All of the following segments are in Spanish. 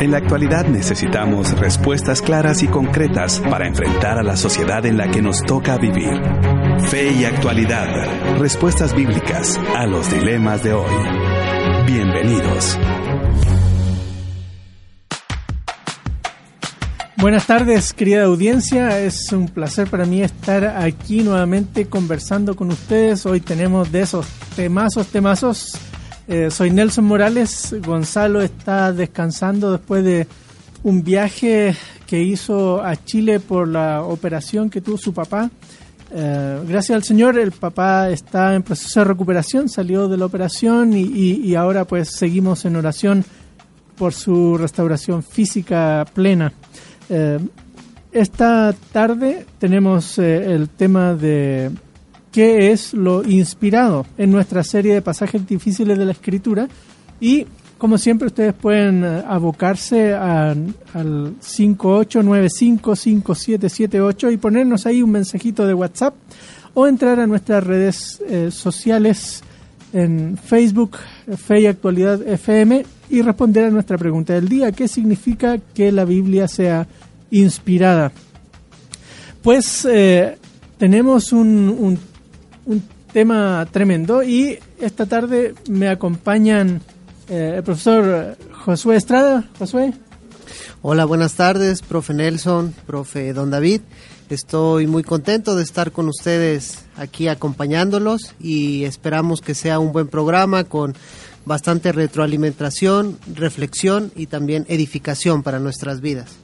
En la actualidad necesitamos respuestas claras y concretas para enfrentar a la sociedad en la que nos toca vivir. Fe y actualidad. Respuestas bíblicas a los dilemas de hoy. Bienvenidos. Buenas tardes, querida audiencia. Es un placer para mí estar aquí nuevamente conversando con ustedes. Hoy tenemos de esos temazos, temazos. Eh, soy Nelson Morales. Gonzalo está descansando después de un viaje que hizo a Chile por la operación que tuvo su papá. Eh, gracias al Señor, el papá está en proceso de recuperación, salió de la operación y, ahora pues seguimos en oración por su restauración física plena. Eh, esta tarde tenemos el tema de qué es lo inspirado en nuestra serie de pasajes difíciles de la escritura y como siempre ustedes pueden eh, abocarse al 58955778 y ponernos ahí un mensajito de WhatsApp o entrar a nuestras redes sociales en Facebook, Fe y Actualidad FM y responder a nuestra pregunta del día, ¿qué significa que la Biblia sea inspirada? Pues eh, tenemos un, un, tema tremendo y esta tarde me acompañan eh, el profesor Josué Estrada. Josué. Hola, buenas tardes, profe Nelson, profe Don David. Estoy muy contento de estar con ustedes aquí acompañándolos y esperamos que sea un buen programa con bastante retroalimentación, reflexión y también edificación para nuestras vidas.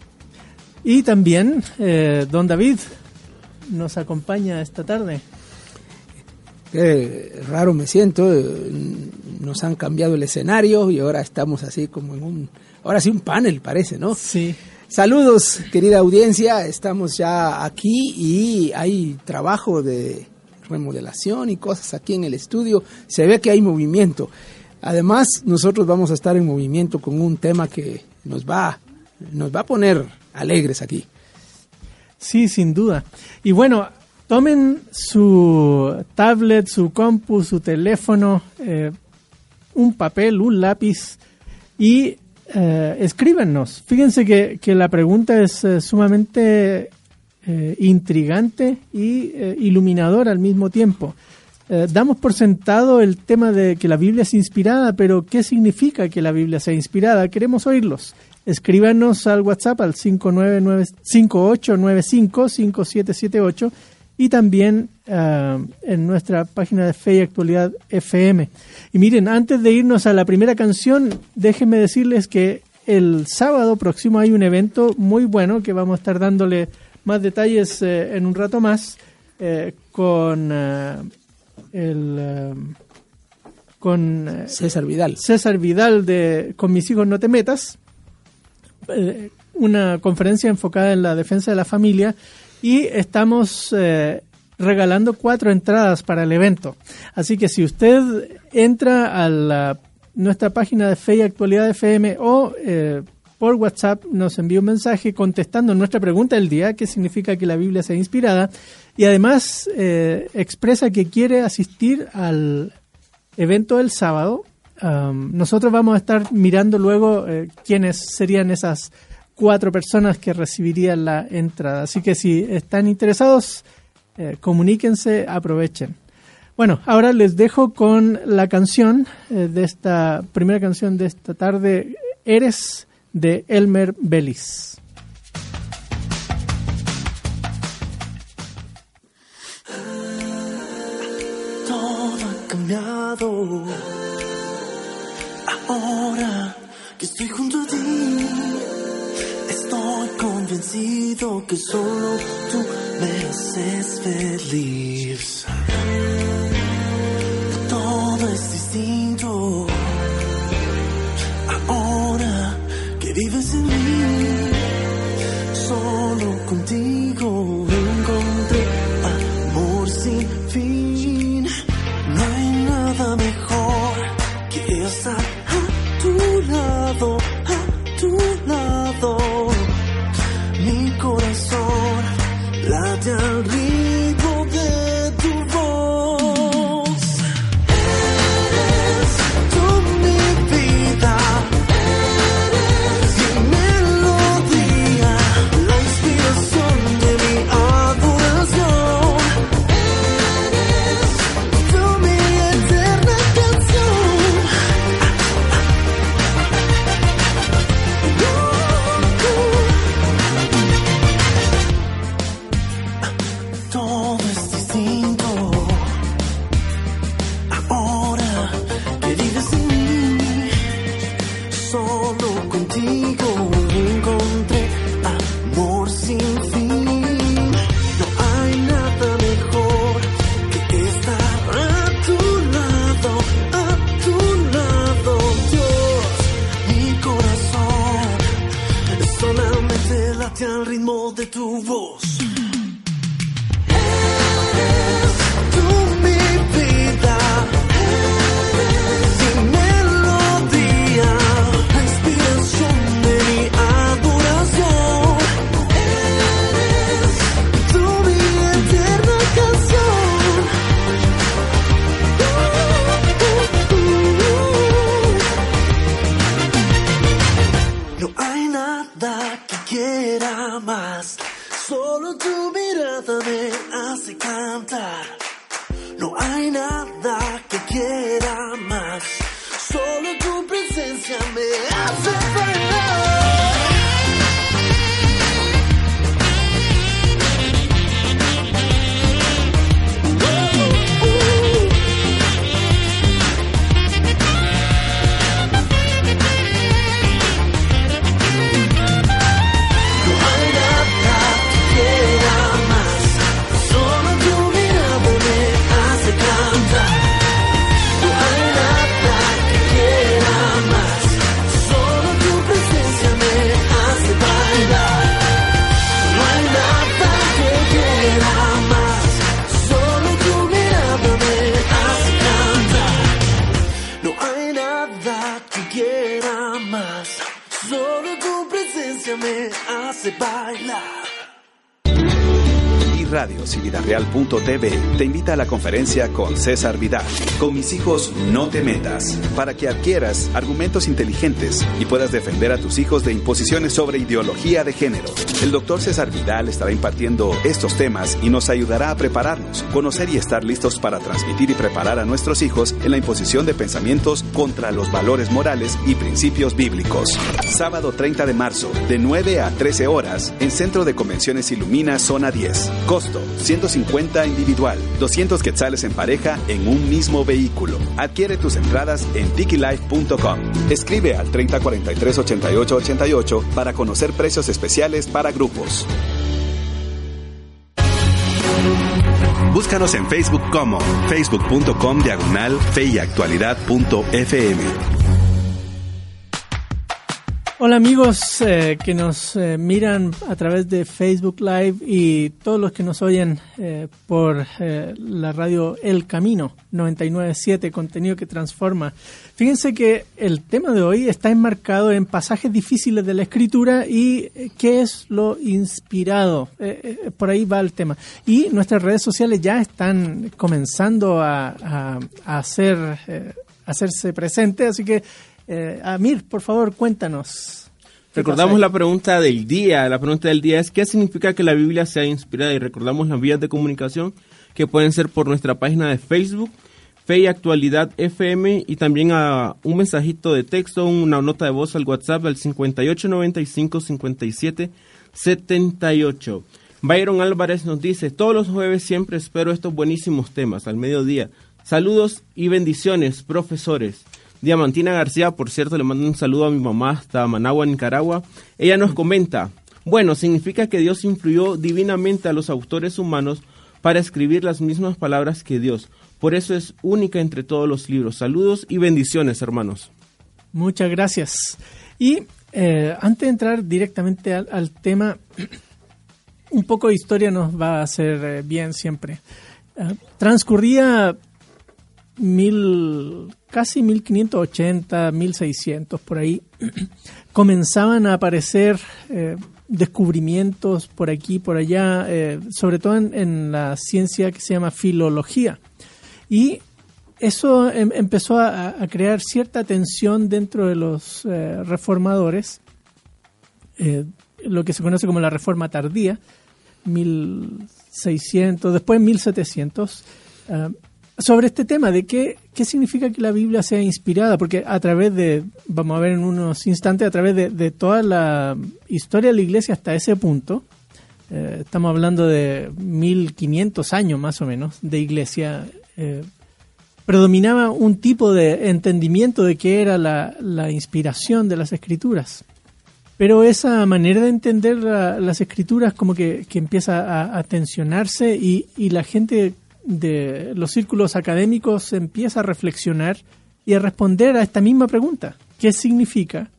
Y también eh, don David nos acompaña esta tarde. Qué raro me siento, eh, nos han cambiado el escenario y ahora estamos así como en un, ahora sí un panel parece, ¿no? Sí. Saludos, querida audiencia, estamos ya aquí y hay trabajo de remodelación y cosas aquí en el estudio, se ve que hay movimiento. Además, nosotros vamos a estar en movimiento con un tema que nos va, nos va a poner alegres aquí. Sí, sin duda. Y bueno, tomen su tablet, su compu, su teléfono, eh, un papel, un lápiz y eh, escríbanos. Fíjense que, que, la pregunta es eh, sumamente eh, intrigante y iluminadora al mismo tiempo. Damos por sentado el tema de que la Biblia es inspirada, pero ¿qué significa que la Biblia sea inspirada? Queremos oírlos. Escríbanos al WhatsApp al 5895-5778 y también uh, en nuestra página de Fe y Actualidad FM. Y miren, antes de irnos a la primera canción, déjenme decirles que el sábado próximo hay un evento muy bueno que vamos a estar dándole más detalles eh, en un rato más eh, con uh, el uh, con César Vidal. César Vidal de Con mis hijos no te metas eh, una conferencia enfocada en la defensa de la familia y estamos eh, regalando cuatro entradas para el evento. Así que si usted entra a la, nuestra página de Fe y Actualidad FM o eh, por WhatsApp nos envía un mensaje contestando nuestra pregunta del día, qué significa que la Biblia sea inspirada, y además eh, expresa que quiere asistir al evento del sábado, nosotros vamos a estar mirando luego eh, quiénes serían esas cuatro personas que recibirían la entrada. Así que si están interesados, eh, comuníquense, aprovechen. Bueno, ahora les dejo con la canción eh, de esta primera canción de esta tarde, Eres de Elmer cambiado Ahora que estoy junto a ti, convencido que solo tú me haces feliz. Cividareal.tv te invita a la conferencia con César Vidal. Con mis hijos no te metas. Para que adquieras argumentos inteligentes y puedas defender a tus hijos de imposiciones sobre ideología de género. El doctor César Vidal estará impartiendo estos temas y nos ayudará a prepararnos, conocer y estar listos para transmitir y preparar a nuestros hijos en la imposición de pensamientos contra los valores morales y principios bíblicos. Sábado 30 de marzo, de 9 a 13 horas, en Centro de Convenciones Ilumina, Zona 10. Costo, 150 individual, 200 quetzales en pareja en un mismo vehículo. Adquiere tus entradas en tikilife.com. Escribe al 3043 88 88 para conocer precios especiales para grupos. Búscanos en Facebook como facebook.com diagonal feyactualidad.fm. Hola amigos eh, que nos eh, miran a través de Facebook Live y todos los que nos oyen eh, por la radio El Camino 997, contenido que transforma. Fíjense que el tema de hoy está enmarcado en pasajes difíciles de la escritura y qué es lo inspirado. Por ahí va el tema. Y nuestras redes sociales ya están comenzando a, a- hacer, hacerse presente, así que eh, Amir, por favor, cuéntanos. ¿Qué Recordamos la pregunta del día. La pregunta del día es ¿qué significa que la Biblia sea inspirada? Y recordamos las vías de comunicación que pueden ser por nuestra página de Facebook, Fe y Actualidad FM, y también a un mensajito de texto, una nota de voz al WhatsApp al 5895 57 78. Byron Álvarez nos dice, todos los jueves siempre espero estos buenísimos temas al mediodía. Saludos y bendiciones, profesores. Diamantina García, por cierto, le mando un saludo a mi mamá hasta Managua, Nicaragua. Ella nos comenta, bueno, significa que Dios influyó divinamente a los autores humanos para escribir las mismas palabras que Dios. Por eso es única entre todos los libros. Saludos y bendiciones, hermanos. Muchas gracias. Y eh, antes de entrar directamente al, tema, un poco de historia nos va a hacer eh, bien siempre. Eh, transcurría mil, casi 1580, 1600 por ahí. Comenzaban a aparecer eh, descubrimientos por aquí, por allá, eh, sobre todo en, la ciencia que se llama filología. Y eso em- empezó a, crear cierta tensión dentro de los eh, reformadores, lo que se conoce como la reforma tardía, 1600, después 1700, ah, sobre este tema de qué, qué significa que la Biblia sea inspirada, porque a través de, vamos a ver en unos instantes, a través de, de toda la historia de la iglesia hasta ese punto, eh, estamos hablando de 1500 años más o menos de iglesia. eh, predominaba un tipo de entendimiento de qué era la, la inspiración de las escrituras. Pero esa manera de entender la- las escrituras como que, que empieza a, a tensionarse y, y la gente de los círculos académicos empieza a reflexionar y a responder a esta misma pregunta. ¿Qué significa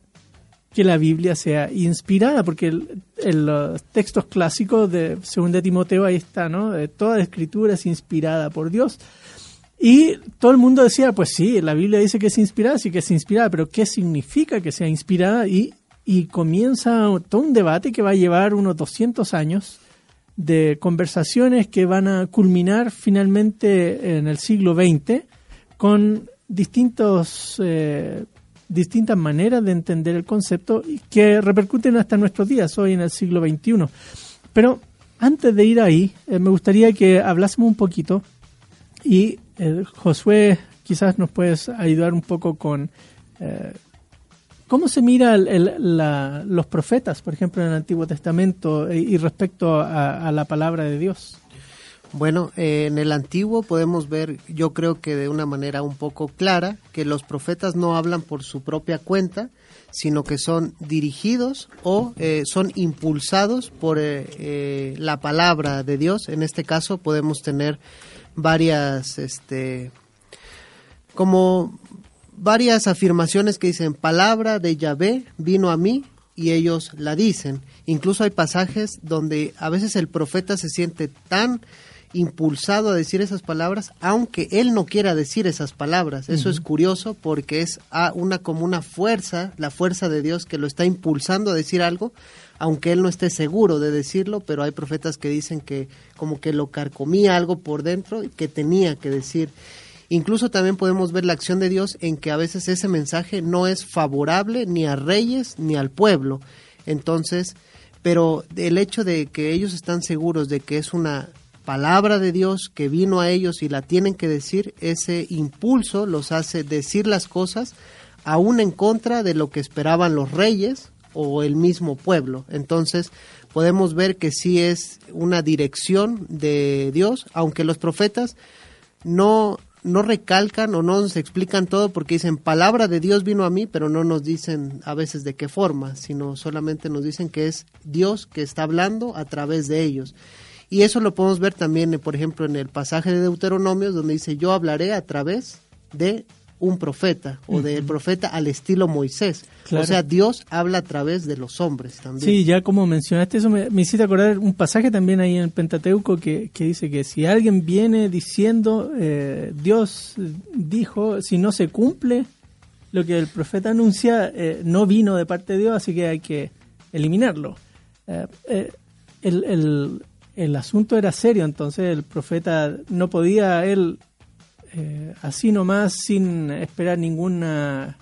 que la Biblia sea inspirada? Porque el- los textos clásicos de 2 Timoteo ahí está, ¿no? Eh, Toda escritura es inspirada por Dios. Y todo el mundo decía, pues sí, la Biblia dice que es inspirada, sí que es inspirada, pero ¿qué significa que sea inspirada? Y, y comienza todo un debate que va a llevar unos 200 años de conversaciones que van a culminar finalmente en el siglo XX con distintos, eh, distintas maneras de entender el concepto y que repercuten hasta nuestros días, hoy en el siglo XXI. Pero antes de ir ahí, eh, me gustaría que hablásemos un poquito y eh, Josué, quizás nos puedes ayudar un poco con cómo se mira los profetas, por ejemplo, en el Antiguo Testamento eh, y respecto a, la palabra de Dios. Bueno, eh, en el antiguo podemos ver, yo creo que de una manera un poco clara, que los profetas no hablan por su propia cuenta, sino que son dirigidos o eh, son impulsados por la palabra de Dios. En este caso podemos tener varias, este, como varias afirmaciones que dicen, palabra de Yahvé vino a mí y ellos la dicen. Incluso hay pasajes donde a veces el profeta se siente tan impulsado a decir esas palabras, aunque él no quiera decir esas palabras. Eso es curioso porque es ah, una como una fuerza, la fuerza de Dios que lo está impulsando a decir algo, aunque él no esté seguro de decirlo, pero hay profetas que dicen que como que lo carcomía algo por dentro y que tenía que decir. Incluso también podemos ver la acción de Dios en que a veces ese mensaje no es favorable ni a reyes ni al pueblo. Entonces, pero el hecho de que ellos están seguros de que es una palabra de Dios que vino a ellos y la tienen que decir, ese impulso los hace decir las cosas aún en contra de lo que esperaban los reyes o el mismo pueblo. Entonces, podemos ver que sí es una dirección de Dios, aunque los profetas no no recalcan o no nos explican todo porque dicen palabra de Dios vino a mí, pero no nos dicen a veces de qué forma, sino solamente nos dicen que es Dios que está hablando a través de ellos. Y eso lo podemos ver también, por ejemplo, en el pasaje de Deuteronomios, donde dice, yo hablaré a través de un profeta, o del profeta al estilo Moisés. Claro. O sea, Dios habla a través de los hombres también. Sí, ya como mencionaste eso, me, me hiciste acordar un pasaje también ahí en el Pentateuco que, que dice que si alguien viene diciendo, eh, Dios dijo, si no se cumple lo que el profeta anuncia, eh, no vino de parte de Dios, así que hay que eliminarlo. Eh, eh, el, el, el asunto era serio, entonces el profeta no podía él eh, así nomás, sin esperar ninguna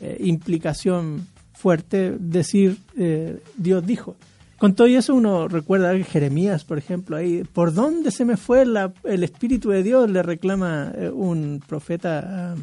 eh, implicación fuerte, decir eh, Dios dijo. Con todo eso uno recuerda que Jeremías, por ejemplo, ahí, ¿por dónde se me fue la- el Espíritu de Dios? Le reclama eh, un profeta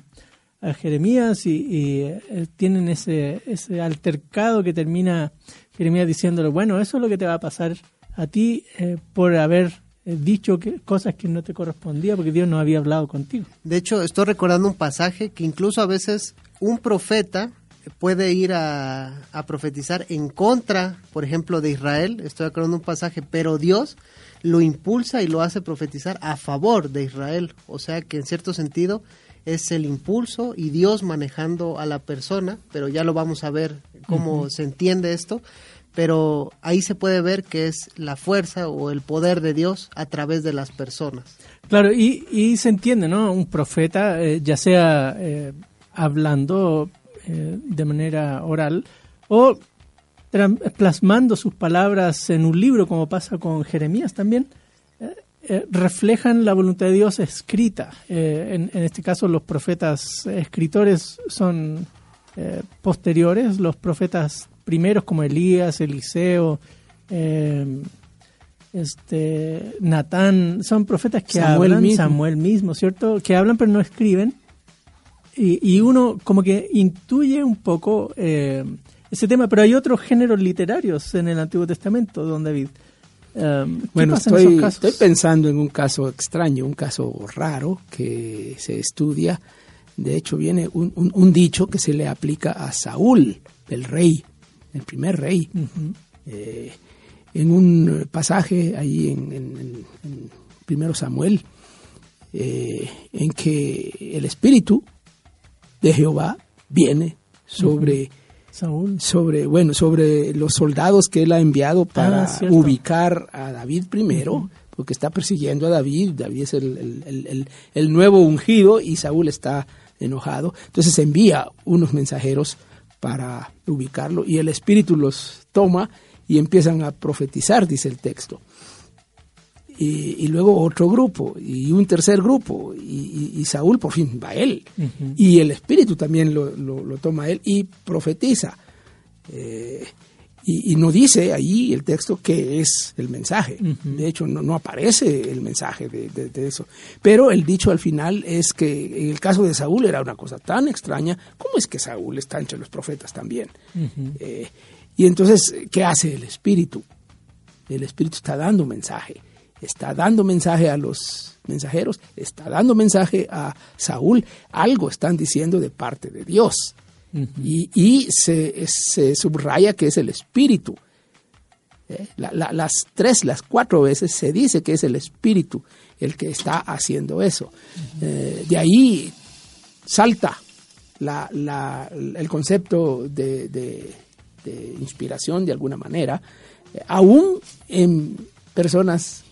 a, a Jeremías y, tienen ese, ese altercado que termina Jeremías diciéndole, bueno, eso es lo que te va a pasar a ti por haber dicho que, cosas que no te correspondía porque Dios no había hablado contigo. De hecho, estoy recordando un pasaje que incluso a veces un profeta puede ir a, a profetizar en contra, por ejemplo, de Israel. Estoy recordando un pasaje, pero Dios lo impulsa y lo hace profetizar a favor de Israel. O sea que en cierto sentido es el impulso y Dios manejando a la persona, pero ya lo vamos a ver cómo se entiende esto. Pero ahí se puede ver que es la fuerza o el poder de Dios a través de las personas. Claro, y, y se entiende, ¿no? Un profeta, eh, ya sea eh, hablando eh, de manera oral o plasmando sus palabras en un libro, como pasa con Jeremías también, reflejan la voluntad de Dios escrita. En, este caso, los profetas escritores son posteriores, los profetas primeros como Elías, Eliseo, eh, este Natán, son profetas que Samuel hablan, mismo. Samuel mismo, ¿cierto? Que hablan pero no escriben. Y, y uno como que intuye un poco eh, ese tema, pero hay otros géneros literarios en el Antiguo Testamento, don David. Um, ¿qué Bueno, estoy, estoy pensando en un caso extraño, un caso raro que se estudia. De hecho, viene un, un- un dicho que se le aplica a Saúl, el rey, el primer rey. Eh, en un pasaje ahí en, en- Primero Samuel, eh, en que el espíritu de Jehová viene sobre Saúl. sobre bueno sobre los soldados que él ha enviado para Ah, cierto. ubicar a David primero porque está persiguiendo a David David es el- el- el nuevo ungido y Saúl está enojado entonces envía unos mensajeros para ubicarlo. Y el espíritu los toma y empiezan a profetizar dice el texto. Y, y luego otro grupo y un tercer grupo y, y- y Saúl por fin va a él. Y el espíritu también lo, lo- lo toma él y profetiza. Eh, y, y no dice ahí el texto qué es el mensaje. De hecho no, no aparece el mensaje de, de- de eso. Pero el dicho al final es que en el caso de Saúl era una cosa tan extraña. ¿cómo es que Saúl está entre los profetas también? Eh, y entonces ¿qué hace el espíritu? El Espíritu está dando mensaje, está dando mensaje a los mensajeros, está dando mensaje a Saúl, algo están diciendo de parte de Dios. Y, y se, se subraya que es el Espíritu. ¿eh? La- la- las tres, las cuatro veces se dice que es el Espíritu el que está haciendo eso. Eh, de ahí salta la- la- el concepto de, de- de inspiración de alguna manera, eh, aún en personas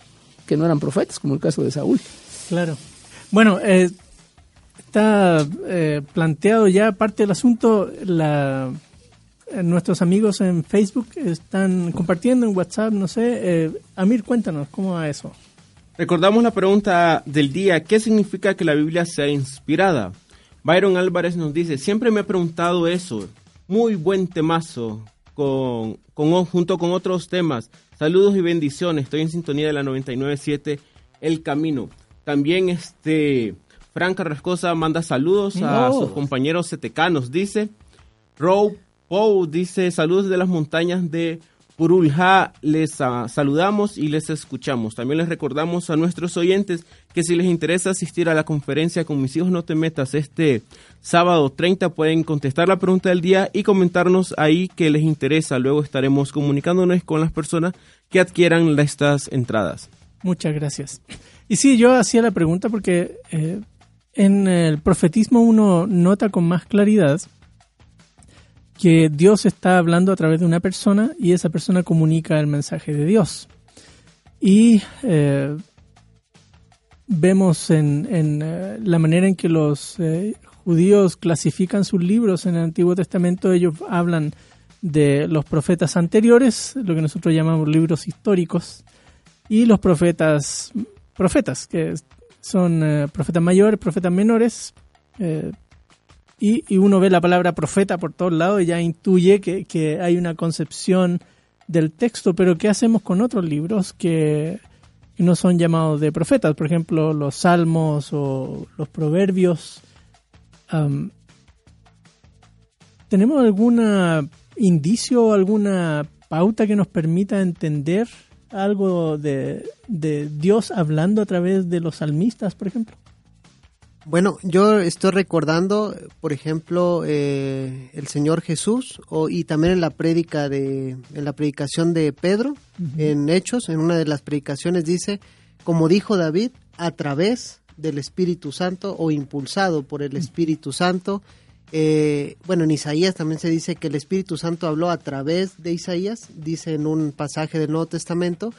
que no eran profetas, como el caso de Saúl. Claro. Bueno, eh, está eh, planteado ya parte del asunto. Eh, nuestros amigos en Facebook están compartiendo en WhatsApp, no sé. Eh, Amir, cuéntanos, ¿cómo va eso? Recordamos la pregunta del día, ¿qué significa que la Biblia sea inspirada? Byron Álvarez nos dice, siempre me he preguntado eso, muy buen temazo, con, con- junto con otros temas. Saludos y bendiciones, estoy en sintonía de la 997 El Camino. También este Fran Carrascosa manda saludos a sus compañeros setecanos, dice. Row Pou dice saludos de las montañas de Purulja, les ah, saludamos y les escuchamos. También les recordamos a nuestros oyentes que si les interesa asistir a la conferencia con mis hijos no te metas este sábado 30 pueden contestar la pregunta del día y comentarnos ahí que les interesa. Luego estaremos comunicándonos con las personas que adquieran estas entradas. Muchas gracias. Y sí, yo hacía la pregunta porque eh, en el profetismo uno nota con más claridad que Dios está hablando a través de una persona y esa persona comunica el mensaje de Dios. Y eh, vemos en, eh, la manera en que los eh, judíos clasifican sus libros en el Antiguo Testamento, ellos hablan de los profetas anteriores, lo que nosotros llamamos libros históricos, y los profetas, profetas, que son eh, profetas mayores, profetas menores, eh, y, uno ve la palabra profeta por todos lados y ya intuye que, que hay una concepción del texto, pero ¿qué hacemos con otros libros que, no son llamados de profetas? Por ejemplo, los salmos o los proverbios. ¿Tenemos algún indicio, alguna pauta que nos permita entender algo de, de Dios hablando a través de los salmistas, por ejemplo? Bueno, yo estoy recordando, por ejemplo, eh, el Señor Jesús o, y también en la prédica de, en la predicación de Pedro, en Hechos, en una de las predicaciones dice, como dijo David, a través del Espíritu Santo o impulsado por el Espíritu Santo. Eh, bueno, en Isaías también se dice que el Espíritu Santo habló a través de Isaías, dice en un pasaje del Nuevo Testamento.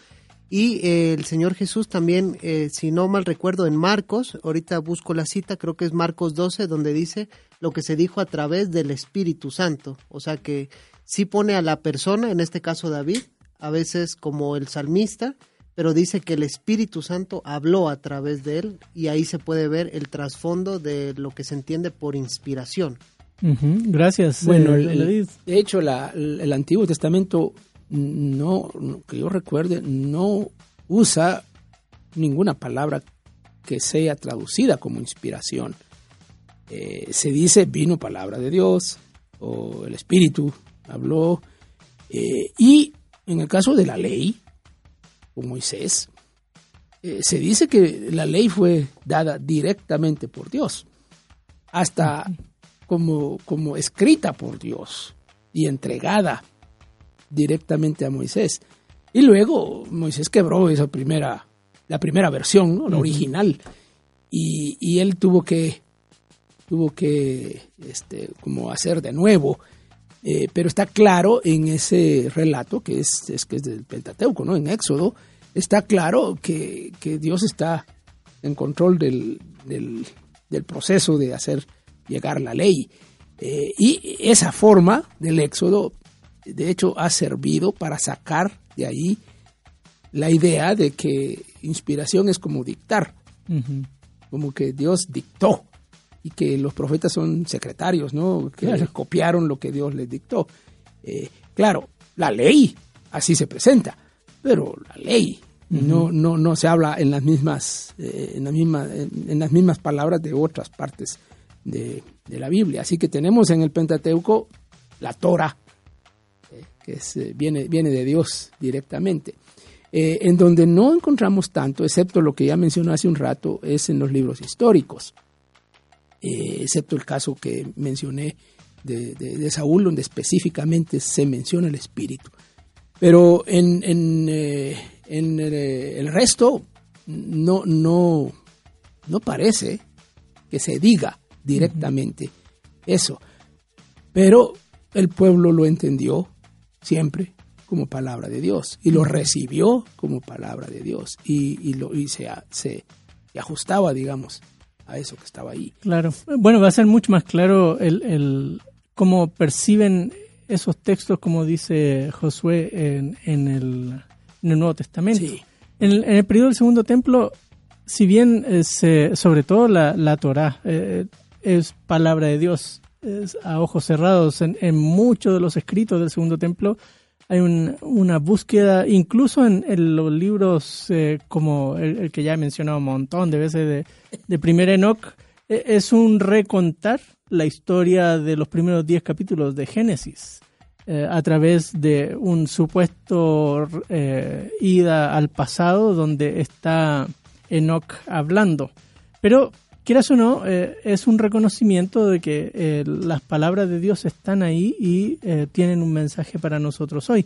Y eh, el Señor Jesús también, eh, si no mal recuerdo, en Marcos, ahorita busco la cita, creo que es Marcos 12, donde dice lo que se dijo a través del Espíritu Santo. O sea que sí pone a la persona, en este caso David, a veces como el salmista, pero dice que el Espíritu Santo habló a través de él y ahí se puede ver el trasfondo de lo que se entiende por inspiración. Gracias. Bueno, eh, el- el- David. de hecho, la- el, el Antiguo Testamento, no, no- que yo recuerde, no usa ninguna palabra que sea traducida como inspiración. Eh, se dice vino palabra de Dios o el Espíritu habló. eh, y en el caso de la ley, con Moisés, eh, se dice que la ley fue dada directamente por Dios, hasta como, como escrita por Dios y entregada directamente a Moisés. Y luego Moisés quebró esa primera, la primera versión, ¿no? la original, y, y él tuvo que, tuvo que, este, como hacer de nuevo. Eh, pero está claro en ese relato que es, es que es del Pentateuco, ¿no? En Éxodo, está claro que, que Dios está en control del, del, del proceso de hacer llegar la ley. Eh, y esa forma del Éxodo, de hecho, ha servido para sacar de ahí la idea de que inspiración es como dictar, como que Dios dictó y que los profetas son secretarios, ¿no? Que Claro. copiaron lo que Dios les dictó. Eh, claro, la ley así se presenta, pero la ley no, no, no se habla en las mismas, eh, en, la misma, en, en las mismas palabras de otras partes de, de la Biblia. Así que tenemos en el Pentateuco la Torah, eh, que es, viene, viene de Dios directamente. En donde no encontramos tanto, excepto lo que ya mencioné hace un rato, es en los libros históricos, Eh, excepto el caso que mencioné de, de- de Saúl, donde específicamente se menciona el espíritu. Pero en, en, eh, en, eh, el resto no, no, no parece que se diga directamente eso. Pero el pueblo lo entendió siempre como palabra de Dios y lo recibió como palabra de Dios y, y lo, y se, se ajustaba, digamos, a eso que estaba ahí. Claro. Bueno, va a ser mucho más claro el, el cómo perciben esos textos, como dice Josué en, en el, en el Nuevo Testamento. Sí. En, el, en el periodo del Segundo Templo, si bien es, eh, sobre todo la, la Torá eh, es palabra de Dios es a ojos cerrados, en muchos de los escritos del Segundo Templo hay un- una búsqueda, incluso en, los libros eh, como el, que ya he mencionado un montón de veces de, de Primer Enoch, eh, es un recontar la historia de los primeros 10 capítulos de Génesis eh, a través de un supuesto eh, ida al pasado donde está Enoch hablando. Pero, quieras o no, eh, es un reconocimiento de que eh, las palabras de Dios están ahí y eh, tienen un mensaje para nosotros hoy.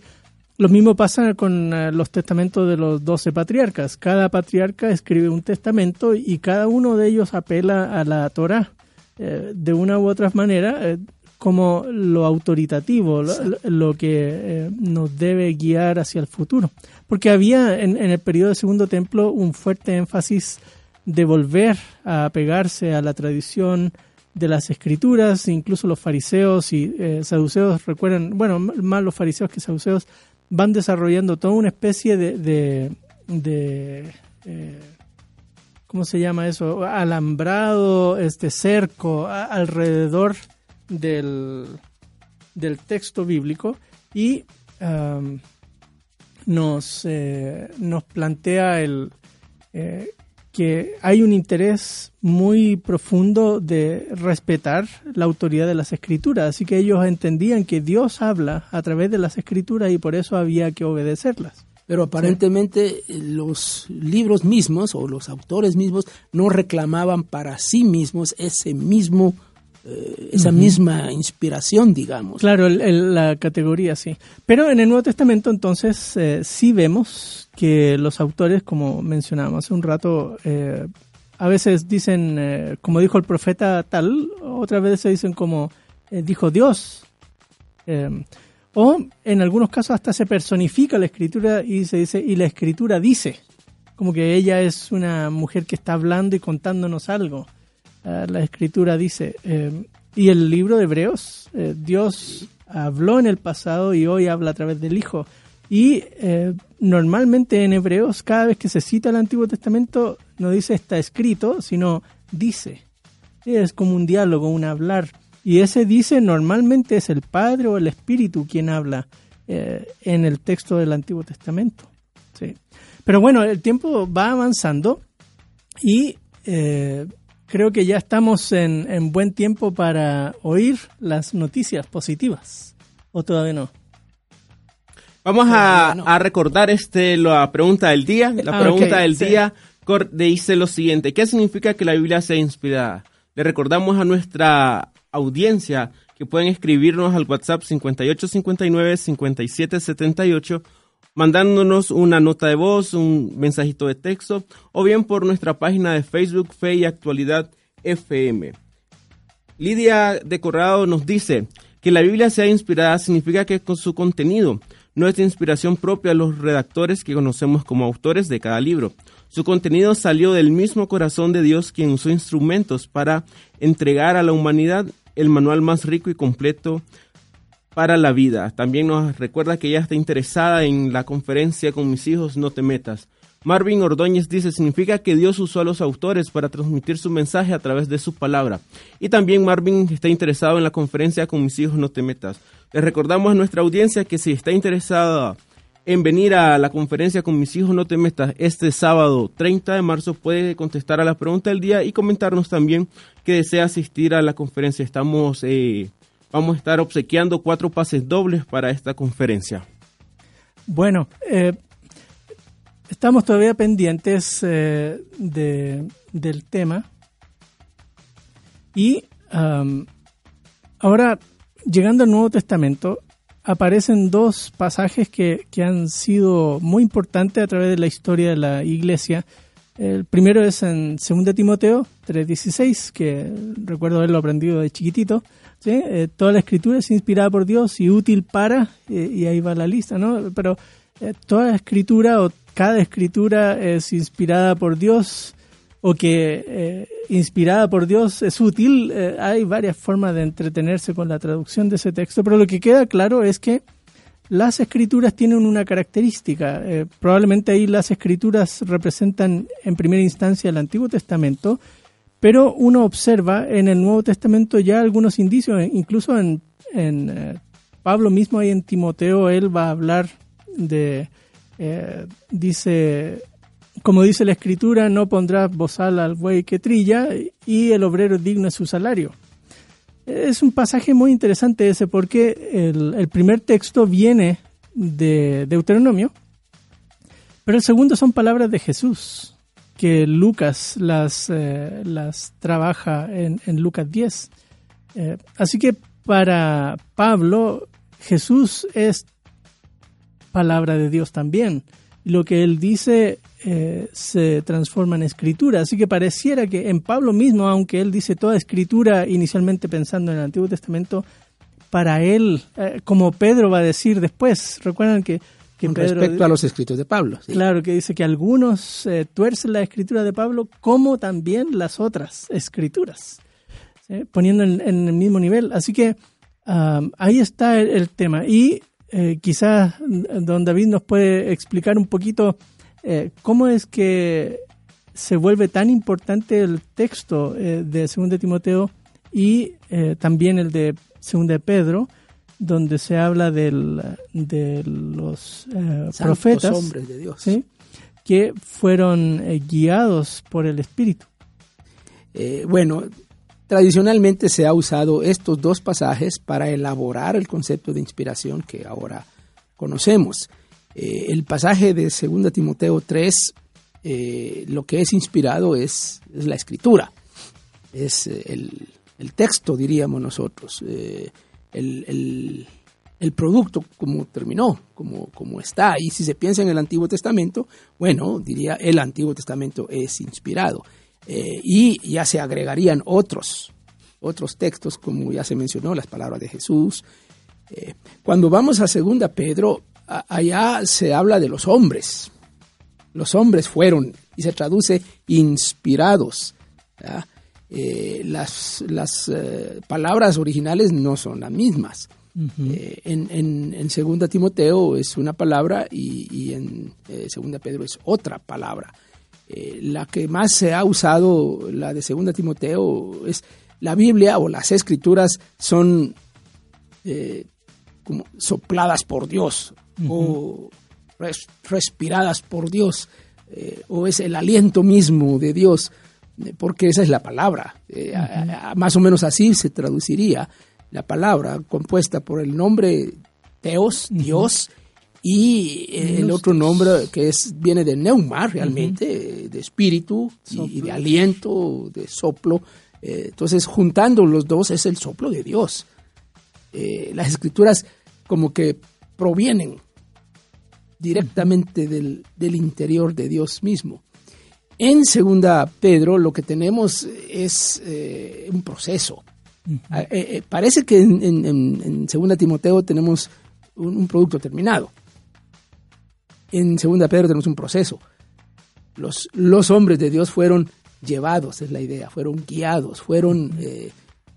Lo mismo pasa con los testamentos de los doce patriarcas. Cada patriarca escribe un testamento y cada uno de ellos apela a la Torah de una u otra manera como lo autoritativo, lo, lo que nos debe guiar hacia el futuro. Porque había en, en el periodo del Segundo Templo un fuerte énfasis de volver a pegarse a la tradición de las escrituras, incluso los fariseos y eh, saduceos, recuerdan, bueno, más los fariseos que saduceos, van desarrollando toda una especie de, de, eh, ¿cómo se llama eso? Alambrado, este cerco alrededor del, del texto bíblico y nos, eh, nos plantea el que hay un interés muy profundo de respetar la autoridad de las escrituras, así que ellos entendían que Dios habla a través de las escrituras y por eso había que obedecerlas. Pero aparentemente eh, los libros mismos o los autores mismos no reclamaban para sí mismos ese mismo, eh, esa misma inspiración, digamos. Claro, el- el- la categoría sí. Pero en el Nuevo Testamento entonces eh, sí vemos que los autores, como mencionábamos hace un rato, eh, a veces dicen, como dijo el profeta tal, otras veces se dicen como dijo Dios. O en algunos casos hasta se personifica la escritura y se dice, y la escritura dice, como que ella es una mujer que está hablando y contándonos algo. Ah, la escritura dice, eh, y el libro de Hebreos, eh, Dios habló en el pasado y hoy habla a través del Hijo. Y eh, normalmente en Hebreos, cada vez que se cita el Antiguo Testamento, no dice está escrito, sino dice. Es como un diálogo, un hablar. Y ese dice normalmente es el Padre o el Espíritu quien habla eh, en el texto del Antiguo Testamento. Sí. Pero bueno, el tiempo va avanzando y eh, creo que ya estamos en, en buen tiempo para oír las noticias positivas. ¿O todavía no? Vamos a, a recordar este la pregunta del día. La Ah, pregunta del sí. día dice lo siguiente: ¿Qué significa que la Biblia sea inspirada? Le recordamos a nuestra audiencia que pueden escribirnos al WhatsApp 5859-5778, mandándonos una nota de voz, un mensajito de texto, o bien por nuestra página de Facebook Fe y Actualidad FM. Lidia de Corrado nos dice que la Biblia sea inspirada significa que con su contenido no es de inspiración propia a los redactores que conocemos como autores de cada libro. Su contenido salió del mismo corazón de Dios quien usó instrumentos para entregar a la humanidad el manual más rico y completo para la vida. También nos recuerda que ella está interesada en la conferencia con mis hijos No te metas. Marvin Ordóñez dice, significa que Dios usó a los autores para transmitir su mensaje a través de su palabra. Y también Marvin está interesado en la conferencia con mis hijos No te metas. Les recordamos a nuestra audiencia que si está interesada en venir a la conferencia con mis hijos No te metas este sábado 30 de marzo, puede contestar a la pregunta del día y comentarnos también que desea asistir a la conferencia. Estamos, eh, vamos a estar obsequiando cuatro pases dobles para esta conferencia. Bueno, eh, estamos todavía pendientes eh, de- del tema. Y ahora, llegando al Nuevo Testamento, aparecen dos pasajes que, que han sido muy importantes a través de la historia de la iglesia. El primero es en 2 Timoteo 3:16, que recuerdo haberlo aprendido de chiquitito. ¿sí? Eh, toda la escritura es inspirada por Dios y útil para, eh, y ahí va la lista, ¿no? Pero eh, toda escritura o cada escritura es inspirada por Dios o que inspirada por Dios es útil. hay varias formas de entretenerse con la traducción de ese texto, pero lo que queda claro es que las escrituras tienen una característica. probablemente ahí las escrituras representan en primera instancia el Antiguo Testamento, pero uno observa en el Nuevo Testamento ya algunos indicios, incluso en, eh, Pablo mismo ahí en Timoteo, él va a hablar de, eh, dice, como dice la escritura, no pondrás bozal al buey que trilla y el obrero digno es su salario. Es un pasaje muy interesante ese porque el primer texto viene de Deuteronomio, pero el segundo son palabras de Jesús, que Lucas las, eh, las trabaja en, en Lucas 10. Eh, así que para Pablo, Jesús es palabra de Dios también. Lo que él dice eh, se transforma en escritura. Así que pareciera que en Pablo mismo, aunque él dice toda escritura inicialmente pensando en el Antiguo Testamento, para él, como Pedro va a decir después, recuerdan que, que Con Pedro... respecto a los escritos de Pablo. sí. Claro, que dice que algunos eh, tuercen la escritura de Pablo como también las otras escrituras, ¿sí? poniendo en, en el mismo nivel. Así que am, ahí está el, el tema. Y eh, quizás don David nos puede explicar un poquito eh, cómo es que se vuelve tan importante el texto eh, de 2 Timoteo y también el de 2 de Pedro, donde se habla del, de los eh, profetas hombres de Dios. ¿sí? que fueron eh, guiados por el Espíritu. Eh, bueno, tradicionalmente se ha usado estos dos pasajes para elaborar el concepto de inspiración que ahora conocemos. El pasaje de 2 Timoteo 3, eh, lo que es inspirado es, es la escritura, es el, el texto, diríamos nosotros, eh, el, el- producto como terminó, como, como está. Y si se piensa en el Antiguo Testamento, bueno, diría el Antiguo Testamento es inspirado. Eh, y ya se agregarían otros, otros textos, como ya se mencionó, las palabras de Jesús. Eh, cuando vamos a Segunda Pedro, allá se habla de los hombres. Los hombres fueron, y se traduce inspirados. ¿ya? Eh, las las eh, palabras originales no son las mismas. Eh, en, en, en Segunda Timoteo es una palabra y, y en Segunda Pedro es otra palabra. La que más se ha usado, la de Segunda Timoteo, es la Biblia o las Escrituras son como sopladas por Dios o res- respiradas por Dios o es el aliento mismo de Dios porque esa es la palabra. Eh, a- a- más o menos así se traduciría la palabra compuesta por el nombre Teos Dios y eh, el otro nombre que es viene de neuma realmente, eh, de espíritu y, y de aliento, de soplo. Eh, entonces, juntando los dos es el soplo de Dios. Las escrituras como que provienen directamente del, del interior de Dios mismo. En segunda Pedro lo que tenemos es eh, un proceso. Ah, eh, eh, parece que en, en- en- en segunda Timoteo tenemos un, un producto terminado. En segunda Pedro tenemos un proceso. Los, los hombres de Dios fueron llevados, es la idea, fueron guiados, fueron eh,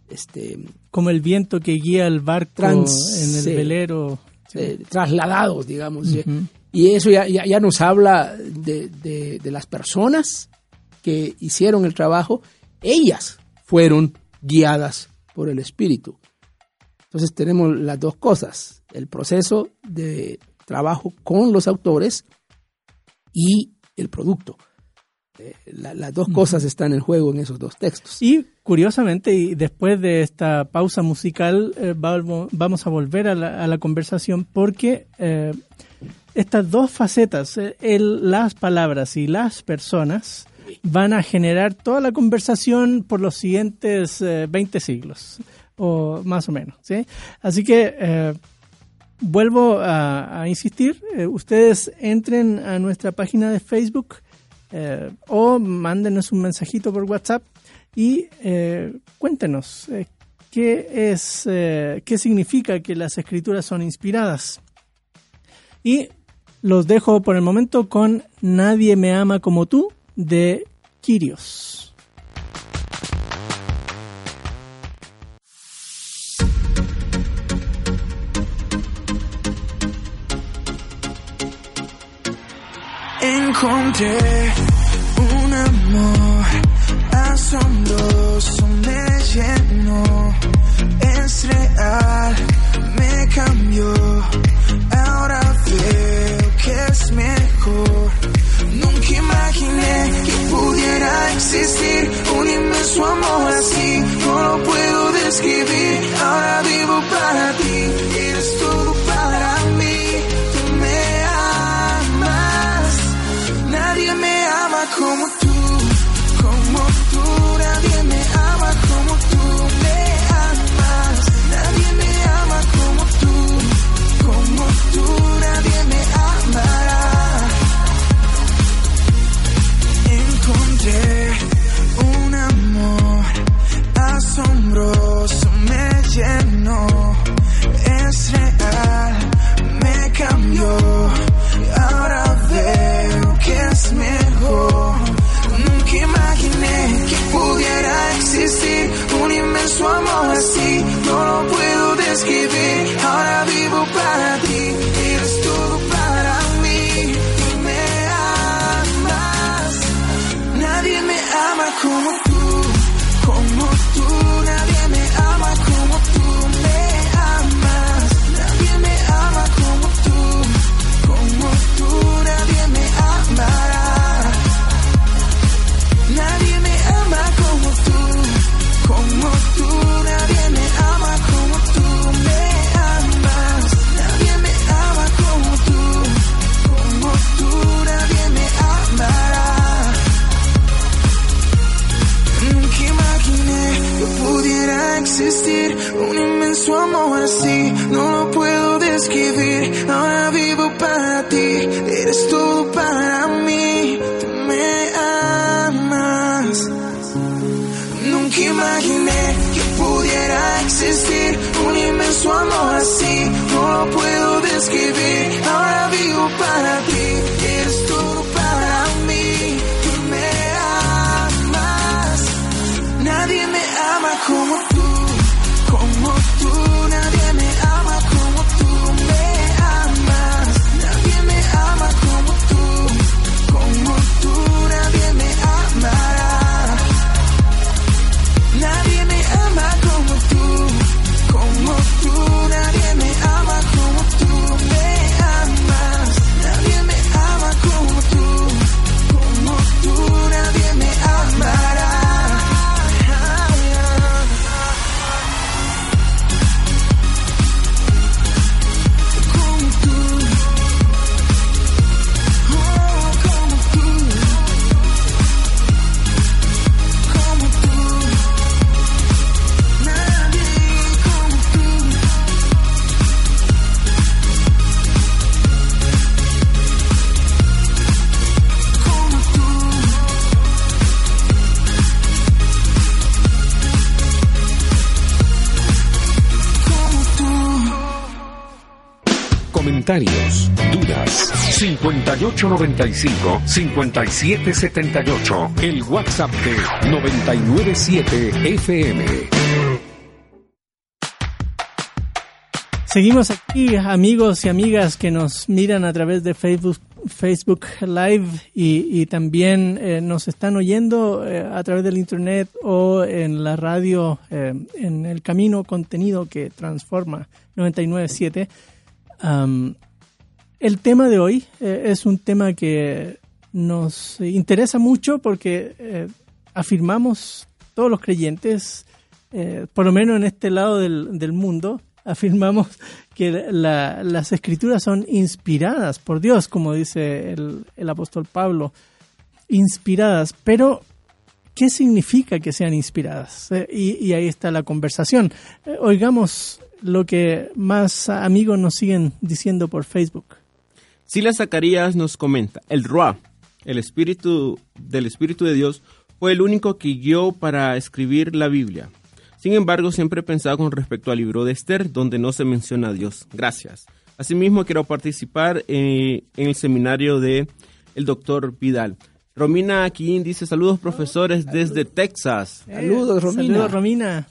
este, Como el viento que guía el barco Trans- en el velero. trasladados, digamos. Y eso ya, ya, ya nos habla de, de- de las personas que hicieron el trabajo. Ellas fueron guiadas por el Espíritu. Entonces tenemos las dos cosas, el proceso de trabajo con los autores y el producto. Eh, la- las dos cosas están en juego en esos dos textos. Y curiosamente, y después de esta pausa musical, eh, vamos a volver a la, a la conversación porque eh, estas dos facetas, eh, el- las palabras y las personas, van a generar toda la conversación por los siguientes eh, 20 siglos, o más o menos. ¿sí? Así que eh, vuelvo a, a insistir, eh, ustedes entren a nuestra página de Facebook o mándenos un mensajito por WhatsApp y cuéntenos qué es, qué significa que las escrituras son inspiradas. Y los dejo por el momento con Nadie me ama como tú de Kyrios. Encontré un amor asombroso, me llenó, es real, me cambió, ahora veo que es mejor. Nunca imaginé que pudiera existir un inmenso amor así, no lo puedo describir, ahora vivo para ti, eres todo inmenso amor así. No lo puedo describir. Ahora vivo para ti. Eres todo para mí. Tú me amas. Nadie me ama como tú. Como tú. Así. No lo puedo describir. Ahora vivo para ti. Eres todo para mí. Tú me amas. Nunca imaginé que pudiera existir un inmenso amor así. No lo puedo describir. 5895-5778. El WhatsApp de 997 FM. Seguimos aquí, amigos y amigas que nos miran a través de Facebook, Facebook Live y, también eh, nos están oyendo eh, a través del Internet o en la radio, eh, en el camino contenido que transforma 997. Am, el tema de hoy eh, es un tema que nos interesa mucho porque eh, afirmamos todos los creyentes, eh, por lo menos en este lado del, del mundo, afirmamos que la- las escrituras son inspiradas por Dios, como dice el, el apóstol Pablo, inspiradas, pero ¿qué significa que sean inspiradas? Y, ahí está la conversación. Oigamos lo que más amigos nos siguen diciendo por Facebook. Silas Zacarías nos comenta, el Ruah, el espíritu del Espíritu de Dios, fue el único que guió para escribir la Biblia. Sin embargo, siempre he pensado con respecto al libro de Esther, donde no se menciona a Dios. Gracias. Asimismo, quiero participar eh, en el seminario de el doctor Vidal. Romina Aquín dice, saludos profesores desde Texas. Saludos, Romina. Saludos, Romina.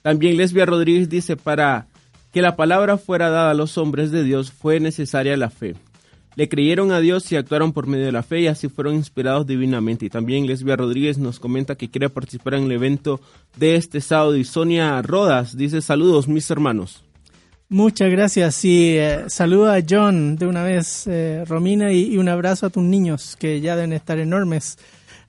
También Lesbia Rodríguez dice, para que la palabra fuera dada a los hombres de Dios fue necesaria la fe. Le creyeron a Dios y actuaron por medio de la fe y así fueron inspirados divinamente. Y también Lesbia Rodríguez nos comenta que quiere participar en el evento de este sábado. Y Sonia Rodas dice, saludos mis hermanos. Muchas gracias y eh, saluda a John de una vez, eh, Romina, y, y un abrazo a tus niños que ya deben estar enormes.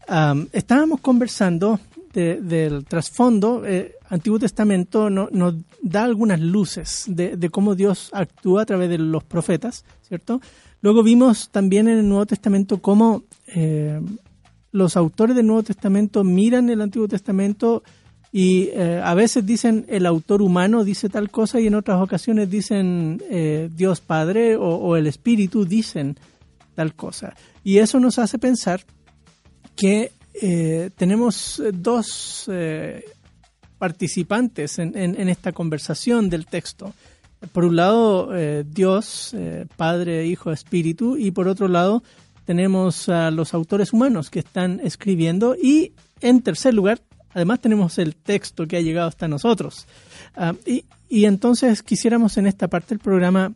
Am, estábamos conversando de- del trasfondo. eh, Antiguo Testamento no- nos da algunas luces de, de cómo Dios actúa a través de los profetas, ¿cierto? Luego vimos también en el Nuevo Testamento cómo eh, los autores del Nuevo Testamento miran el Antiguo Testamento y eh, a veces dicen el autor humano dice tal cosa y en otras ocasiones dicen eh, Dios Padre o, el Espíritu dicen tal cosa. Y eso nos hace pensar que tenemos dos participantes en, en- en esta conversación del texto. Por un lado, eh, Dios, eh, Padre, Hijo, Espíritu, y por otro lado, tenemos a los autores humanos que están escribiendo y, en tercer lugar, además tenemos el texto que ha llegado hasta nosotros. Ah, y, y entonces quisiéramos en esta parte del programa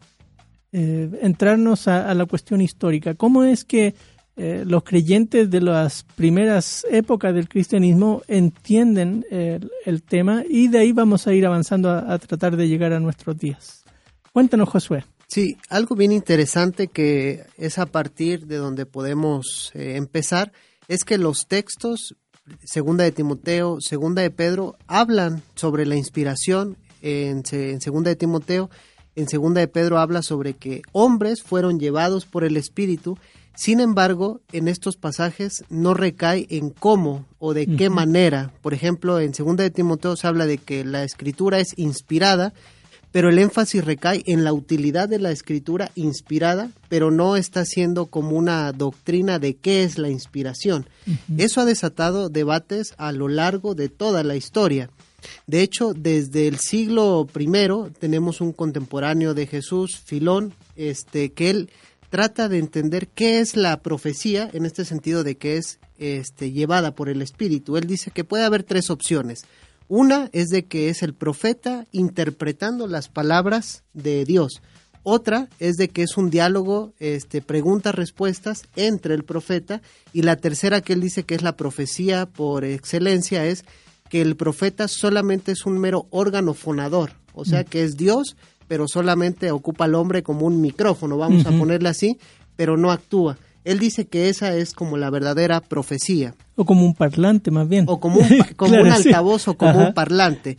eh, entrarnos a, la cuestión histórica. ¿Cómo es que los creyentes de las primeras épocas del cristianismo entienden el, tema y de ahí vamos a ir avanzando a tratar de llegar a nuestros días? Cuéntanos, Josué. Sí, algo bien interesante que es a partir de donde podemos eh, empezar es que los textos, segunda de Timoteo, segunda de Pedro, hablan sobre la inspiración en, se- en segunda de Timoteo, en segunda de Pedro habla sobre que hombres fueron llevados por el Espíritu, sin embargo, en estos pasajes no recae en cómo o de qué manera. Por ejemplo, en segunda de Timoteo se habla de que la escritura es inspirada, pero el énfasis recae en la utilidad de la escritura inspirada, pero no está siendo como una doctrina de qué es la inspiración. Eso ha desatado debates a lo largo de toda la historia. De hecho, desde el siglo I tenemos un contemporáneo de Jesús, Filón, este, que él trata de entender qué es la profecía en este sentido de que es este, llevada por el Espíritu. Él dice que puede haber tres opciones. Una es de que es el profeta interpretando las palabras de Dios. Otra es de que es un diálogo, este, preguntas-respuestas entre el profeta. Y la tercera que él dice que es la profecía por excelencia es que el profeta solamente es un mero órgano fonador. O sea que es Dios, pero solamente ocupa al hombre como un micrófono, vamos a ponerle así, pero no actúa. Él dice que esa es como la verdadera profecía O como un parlante, más bien. o como un, como Claro, un sí. altavoz o como Ajá. un parlante.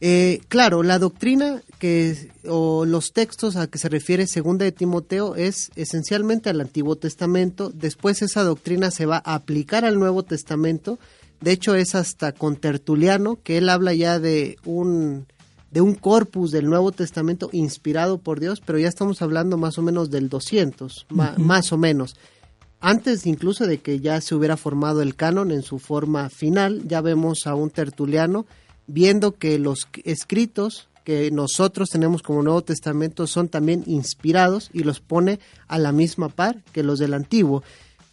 Eh, claro, la doctrina que o los textos a que se refiere segunda de Timoteo es esencialmente al Antiguo Testamento. Después esa doctrina se va a aplicar al Nuevo Testamento. De hecho es hasta con Tertuliano que él habla ya de un de un corpus del Nuevo Testamento inspirado por Dios, pero ya estamos hablando más o menos del 200, ma- más o menos. Antes incluso de que ya se hubiera formado el canon en su forma final, ya vemos a un tertuliano viendo que los escritos que nosotros tenemos como Nuevo Testamento son también inspirados y los pone a la misma par que los del Antiguo.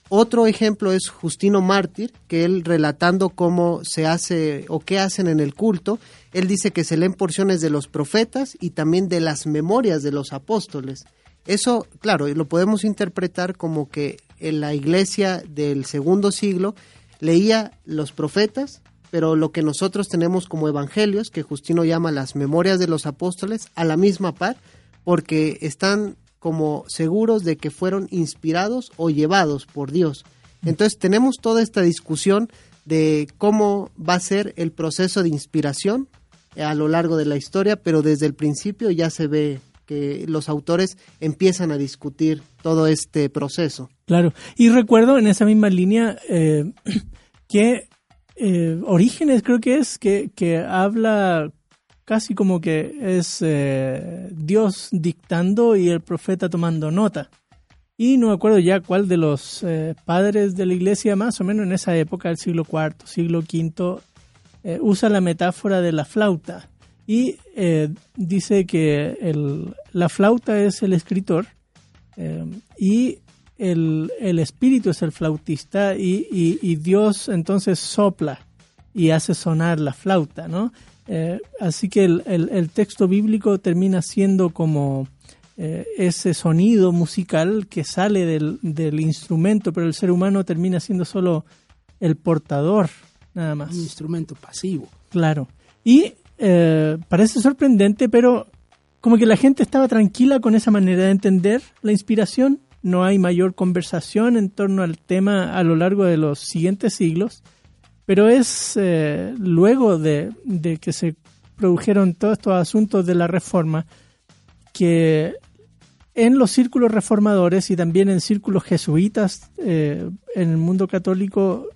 Otro ejemplo es Justino Mártir, que él relatando cómo se hace o qué hacen en el culto, él dice que se leen porciones de los profetas y también de las memorias de los apóstoles. Eso, claro, lo podemos interpretar como que en la iglesia del segundo siglo leía los profetas, pero lo que nosotros tenemos como evangelios, que Justino llama las memorias de los apóstoles, a la misma par, porque están como seguros de que fueron inspirados o llevados por Dios. Entonces tenemos toda esta discusión de cómo va a ser el proceso de inspiración a lo largo de la historia, pero desde el principio ya se ve que los autores empiezan a discutir todo este proceso. Claro. Y recuerdo en esa misma línea eh, que eh, Orígenes creo que es, que, que habla casi como que es eh, Dios dictando y el profeta tomando nota. Y no me acuerdo ya cuál de los padres de la iglesia, más o menos en esa época, del siglo IV, siglo V, usa la metáfora de la flauta. Y eh, dice que el- la flauta es el escritor eh, y el, el espíritu es el flautista y, y- y Dios entonces sopla y hace sonar la flauta, ¿no? Eh, así que el, el- texto bíblico termina siendo como ese sonido musical que sale del, del instrumento, pero el ser humano termina siendo solo el portador, nada más. Un instrumento pasivo. Claro. Y eh, parece sorprendente, pero como que la gente estaba tranquila con esa manera de entender la inspiración. No hay mayor conversación en torno al tema a lo largo de los siguientes siglos, pero es eh, luego de, que se produjeron todos estos asuntos de la reforma que en los círculos reformadores y también en círculos jesuitas eh, en el mundo católico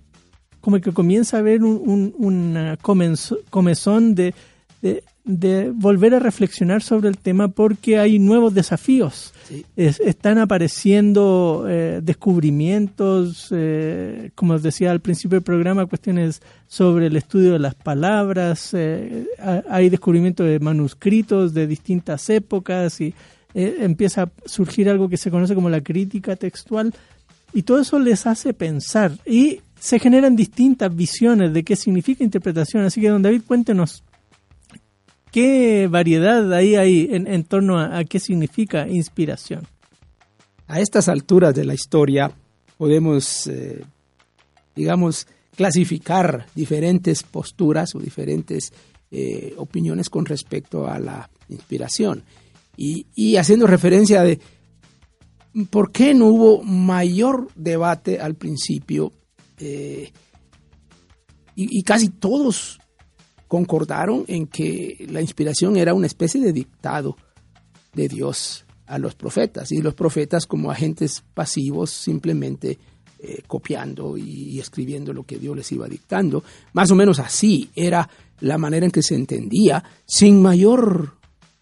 como que comienza a haber un, un- una comenzo- comezón de, de, de volver a reflexionar sobre el tema porque hay nuevos desafíos. Sí. Es- están apareciendo eh, descubrimientos, eh, como os decía al principio del programa, cuestiones sobre el estudio de las palabras, eh, ha- hay descubrimientos de manuscritos de distintas épocas y empieza a surgir algo que se conoce como la crítica textual y todo eso les hace pensar y se generan distintas visiones de qué significa interpretación. Así que, don David, cuéntenos qué variedad ahí hay en, en torno a, a qué significa inspiración. A estas alturas de la historia podemos, eh, digamos, clasificar diferentes posturas o diferentes eh, opiniones con respecto a la inspiración. Y, y haciendo referencia de por qué no hubo mayor debate al principio eh, y, y casi todos concordaron en que la inspiración era una especie de dictado de Dios a los profetas y los profetas como agentes pasivos simplemente eh, copiando y escribiendo lo que Dios les iba dictando. Más o menos así era la manera en que se entendía, sin mayor...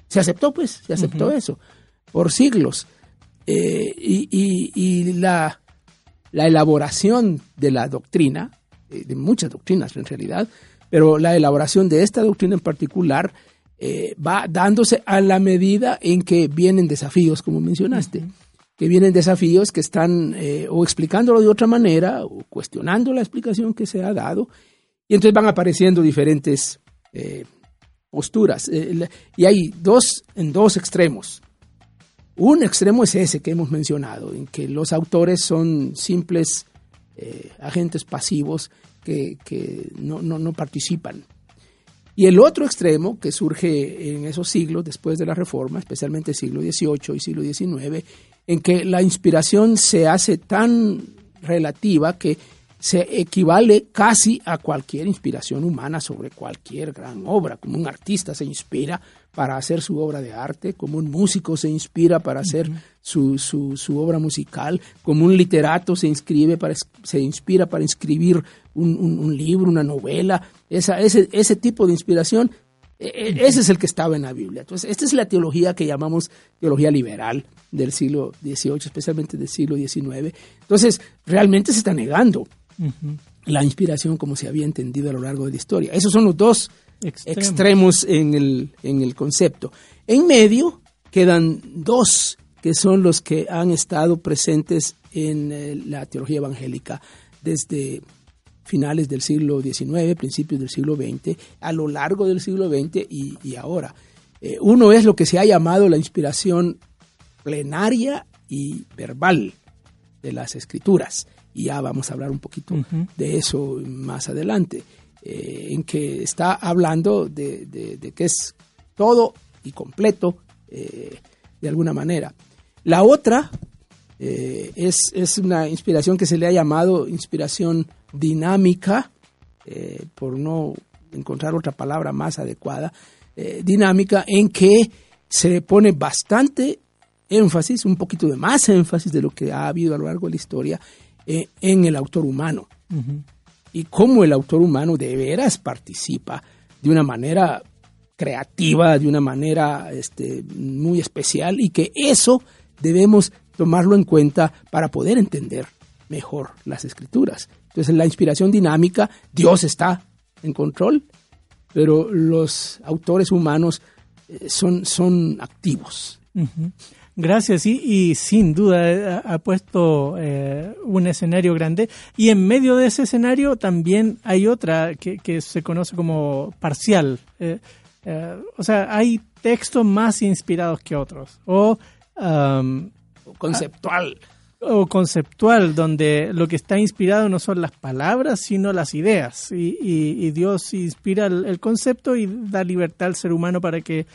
Se aceptó pues, se aceptó eso, por siglos. Eh, y y- y la, la elaboración de la doctrina, eh, de muchas doctrinas en realidad, pero la elaboración de esta doctrina en particular eh, va dándose a la medida en que vienen desafíos, como mencionaste, que vienen desafíos que están eh, o explicándolo de otra manera o cuestionando la explicación que se ha dado, y entonces van apareciendo diferentes eh, posturas. Y hay dos en dos extremos. Un extremo es ese que hemos mencionado, en que los autores son simples eh, agentes pasivos que, no, no- participan. Y el otro extremo que surge en esos siglos después de la Reforma, especialmente siglo XVIII y siglo XIX, en que la inspiración se hace tan relativa que se equivale casi a cualquier inspiración humana sobre cualquier gran obra, como un artista se inspira para hacer su obra de arte, como un músico se inspira para hacer su, su- su obra musical, como un literato se, inscribe para, se inspira para escribir un, un- un libro, una novela, esa, ese, ese tipo de inspiración, e- e- ese es el que estaba en la Biblia. Entonces, esta es la teología que llamamos teología liberal del siglo XVIII, especialmente del siglo XIX. Entonces, realmente se está negando la inspiración como se había entendido a lo largo de la historia. Esos son los dos Extremos. extremos en el, en el concepto. En medio quedan dos que son los que han estado presentes en eh, la teología evangélica desde finales del siglo XIX, principios del siglo XX, a lo largo del siglo XX y, y ahora. Eh, uno es lo que se ha llamado la inspiración plenaria y verbal de las escrituras. Y ya vamos a hablar un poquito de eso más adelante, eh, en que está hablando de, de- que es todo y completo eh, de alguna manera. La otra eh, es, es una inspiración que se le ha llamado inspiración dinámica, por no encontrar otra palabra más adecuada, dinámica en que se pone bastante énfasis, un poquito de más énfasis de lo que ha habido a lo largo de la historia en el autor humano y cómo el autor humano de veras participa de una manera creativa, de una manera este, muy especial y que eso debemos tomarlo en cuenta para poder entender mejor las escrituras. Entonces, la inspiración dinámica, Dios está en control, pero los autores humanos eh, son, son activos. Gracias, sí, y sin duda eh, ha, ha puesto eh, un escenario grande. Y en medio de ese escenario también hay otra que, que se conoce como parcial. Eh, eh, o sea, hay textos más inspirados que otros. O, Conceptual. o conceptual, donde lo que está inspirado no son las palabras, sino las ideas. Y, y- y Dios inspira el, el concepto y da libertad al ser humano para que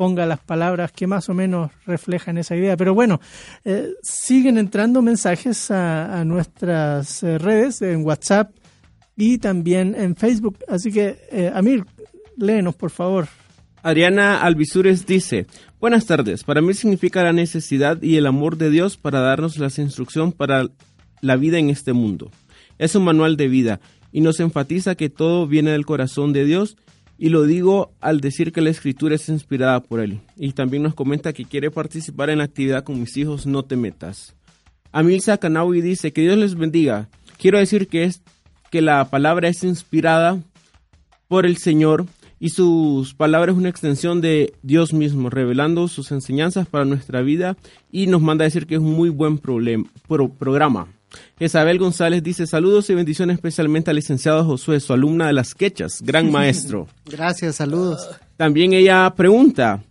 ponga las palabras que más o menos reflejan esa idea. Pero bueno, eh, siguen entrando mensajes a, nuestras eh, redes, en WhatsApp y también en Facebook. Así que, eh, Amir, léenos, por favor. Adriana Alvisures dice, buenas tardes, para mí significa la necesidad y el amor de Dios para darnos las instrucciones para la vida en este mundo. Es un manual de vida y nos enfatiza que todo viene del corazón de Dios y lo digo al decir que la escritura es inspirada por él. Y también nos comenta que quiere participar en la actividad con mis hijos, no te metas. Amilsa Kanawi dice que Dios les bendiga. Quiero decir que es que la palabra es inspirada por el Señor y sus palabras es una extensión de Dios mismo, revelando sus enseñanzas para nuestra vida y nos manda a decir que es un muy buen pro- programa. Isabel González dice saludos y bendiciones especialmente al licenciado Josué, su alumna de las quechas, gran maestro. Gracias, saludos. También ella pregunta,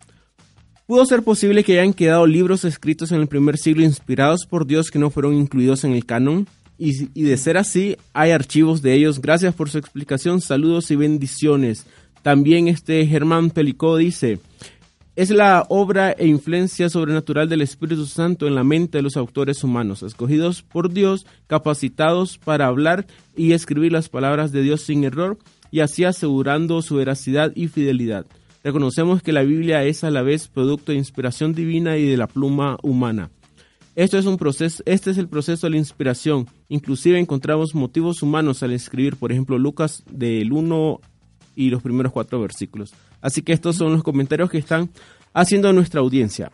¿pudo ser posible que hayan quedado libros escritos en el primer siglo inspirados por Dios que no fueron incluidos en el canon? Y, y de ser así, hay archivos de ellos. Gracias por su explicación, saludos y bendiciones. También este Germán Pelicó dice, es la obra e influencia sobrenatural del Espíritu Santo en la mente de los autores humanos, escogidos por Dios, capacitados para hablar y escribir las palabras de Dios sin error y así asegurando su veracidad y fidelidad. Reconocemos que la Biblia es a la vez producto de inspiración divina y de la pluma humana. Esto es un proceso, este es el proceso de la inspiración. Inclusive encontramos motivos humanos al escribir, por ejemplo, Lucas del 1 y los primeros cuatro versículos. Así que estos son los comentarios que están haciendo nuestra audiencia.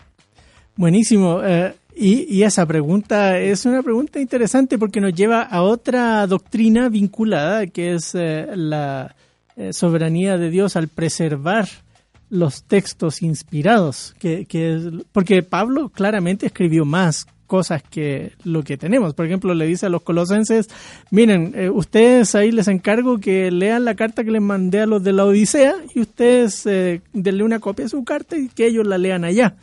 Buenísimo. eh, y, esa pregunta es una pregunta interesante porque nos lleva a otra doctrina vinculada, que es eh, la eh, soberanía de Dios al preservar los textos inspirados. Que, porque Pablo claramente escribió más cosas que lo que tenemos. Por ejemplo, le dice a los colosenses, miren, eh, ustedes ahí les encargo que lean la carta que les mandé a los de la Odisea y ustedes eh, denle una copia de su carta y que ellos la lean allá.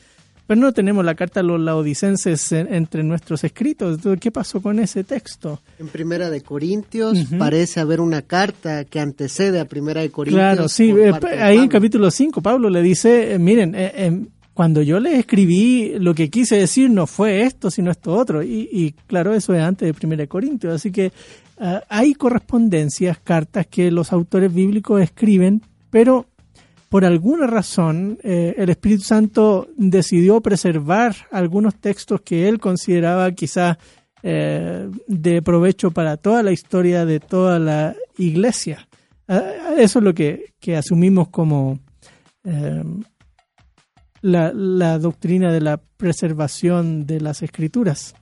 Pero no tenemos la carta de los laodicenses en- entre nuestros escritos. Entonces, ¿qué pasó con ese texto? En Primera de Corintios parece haber una carta que antecede a Primera de Corintios. Claro, sí, eh, ahí en capítulo 5 Pablo le dice, eh, miren, eh, cuando yo les escribí, lo que quise decir no fue esto, sino esto otro. Y, claro, eso es antes de 1 Corintios. Así que ah, hay correspondencias, cartas que los autores bíblicos escriben, pero por alguna razón eh, el Espíritu Santo decidió preservar algunos textos que él consideraba quizá eh, de provecho para toda la historia de toda la iglesia. Ah, Eso es lo que, que asumimos como eh, la, la doctrina de la preservación de las escrituras.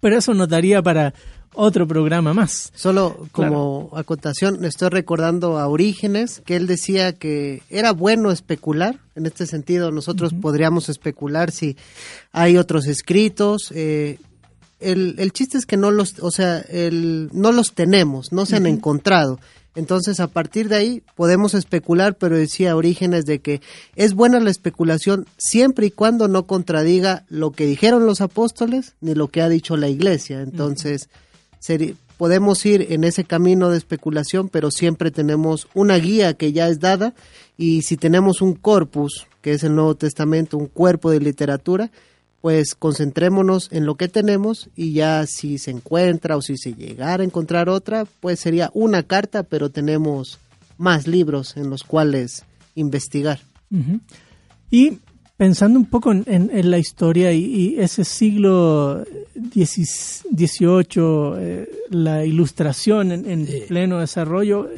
Pero eso nos daría para otro programa más. Solo como acotación, estoy recordando a Orígenes, que él decía que era bueno especular. En este sentido, nosotros podríamos especular si hay otros escritos. eh, el, el chiste es que no los, o sea, el, no los tenemos, no se han encontrado. Entonces, a partir de ahí podemos especular, pero decía Orígenes de que es buena la especulación siempre y cuando no contradiga lo que dijeron los apóstoles ni lo que ha dicho la iglesia. Entonces, seri- podemos ir en ese camino de especulación, pero siempre tenemos una guía que ya es dada y si tenemos un corpus, que es el Nuevo Testamento, un cuerpo de literatura, pues concentrémonos en lo que tenemos y ya si se encuentra o si se llegara a encontrar otra, pues sería una carta, pero tenemos más libros en los cuales investigar. Y pensando un poco en, en- en la historia y, y ese siglo XVIII, la ilustración en, en pleno desarrollo,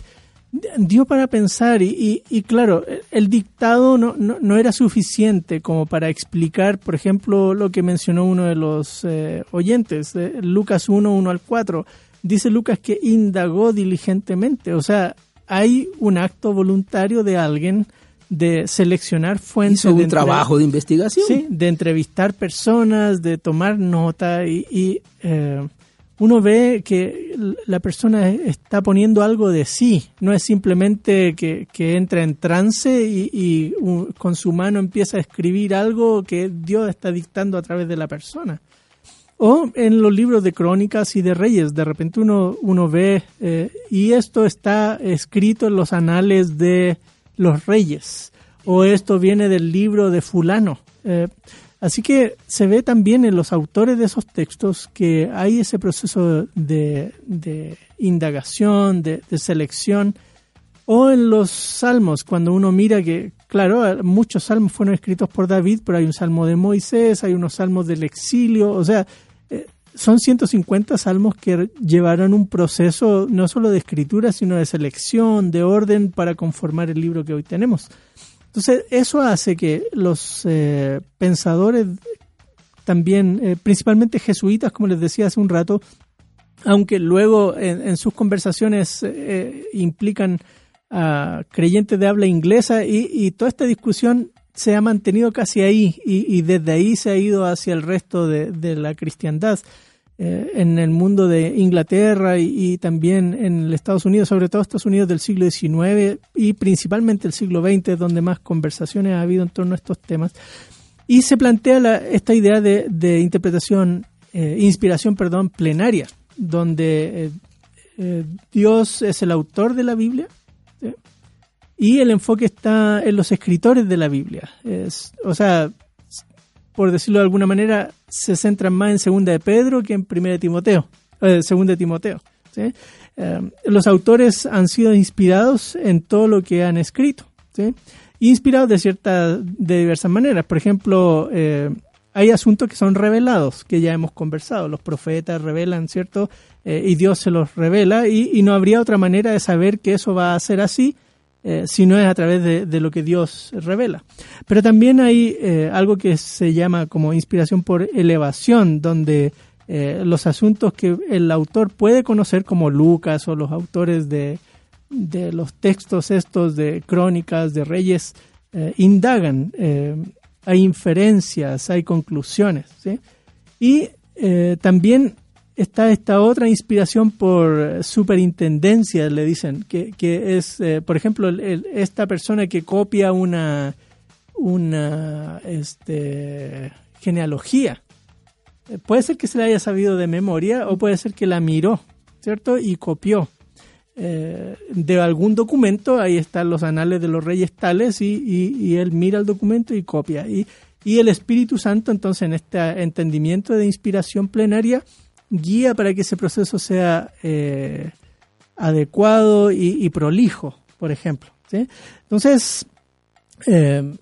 dio para pensar y, y- y claro, el dictado no, no, no era suficiente como para explicar, por ejemplo, lo que mencionó uno de los eh, oyentes, eh, Lucas 1, 1 al 4. Dice Lucas que indagó diligentemente, o sea, hay un acto voluntario de alguien de seleccionar fuentes. Hizo un de trabajo de investigación. Sí, de entrevistar personas, de tomar nota y, y, eh, uno ve que la persona está poniendo algo de sí, no es simplemente que, entra en trance y, y, con su mano empieza a escribir algo que Dios está dictando a través de la persona. O en los libros de crónicas y de reyes, de repente uno, uno ve, eh, y esto está escrito en los anales de los reyes, o esto viene del libro de fulano. Eh, así que se ve también en los autores de esos textos que hay ese proceso de, indagación, de, de selección, o en los salmos, cuando uno mira que, claro, muchos salmos fueron escritos por David, pero hay un salmo de Moisés, hay unos salmos del exilio, o sea, eh, son 150 salmos que llevaron un proceso no solo de escritura, sino de selección, de orden para conformar el libro que hoy tenemos. Entonces, eso hace que los eh, pensadores, también, eh, principalmente jesuitas, como les decía hace un rato, aunque luego en, sus conversaciones eh, implican a creyentes de habla inglesa y, toda esta discusión se ha mantenido casi ahí y, y desde ahí se ha ido hacia el resto de, de la cristiandad. Eh, en el mundo de Inglaterra y, y también en Estados Unidos, sobre todo Estados Unidos del siglo XIX y principalmente el siglo XX, donde más conversaciones ha habido en torno a estos temas. Y se plantea la- esta idea de, de interpretación, eh, inspiración, perdón, plenaria, donde eh, eh, Dios es el autor de la Biblia ¿sí? y el enfoque está en los escritores de la Biblia. Es, o sea, por decirlo de alguna manera, se centran más en Segunda de Pedro que en Primera de Timoteo, eh, Segunda de Timoteo. Eh, los autores han sido inspirados en todo lo que han escrito, inspirados de ciertas, de diversas maneras. Por ejemplo, eh, hay asuntos que son revelados, que ya hemos conversado. Los profetas revelan, ¿cierto? Y Dios se los revela y no habría otra manera de saber que eso va a ser así eh, si no es a través de, lo que Dios revela. Pero también hay eh, algo que se llama como inspiración por elevación, donde eh, los asuntos que el autor puede conocer, como Lucas o los autores de, de los textos estos de crónicas, de reyes, eh, indagan. hay inferencias, hay conclusiones. Y también está esta otra inspiración por eh, superintendencia, le dicen, que, que es, eh, por ejemplo, esta persona que copia una, una este, genealogía. Eh, Puede ser que se la haya sabido de memoria o puede ser que la miró, ¿cierto? Y copió. De algún documento, ahí están los anales de los reyes tales, y, y- y él mira el documento y copia. Y, y el Espíritu Santo, entonces, en este entendimiento de inspiración plenaria, guía para que ese proceso sea eh, adecuado y, y prolijo, por ejemplo. ¿sí? Entonces, eh,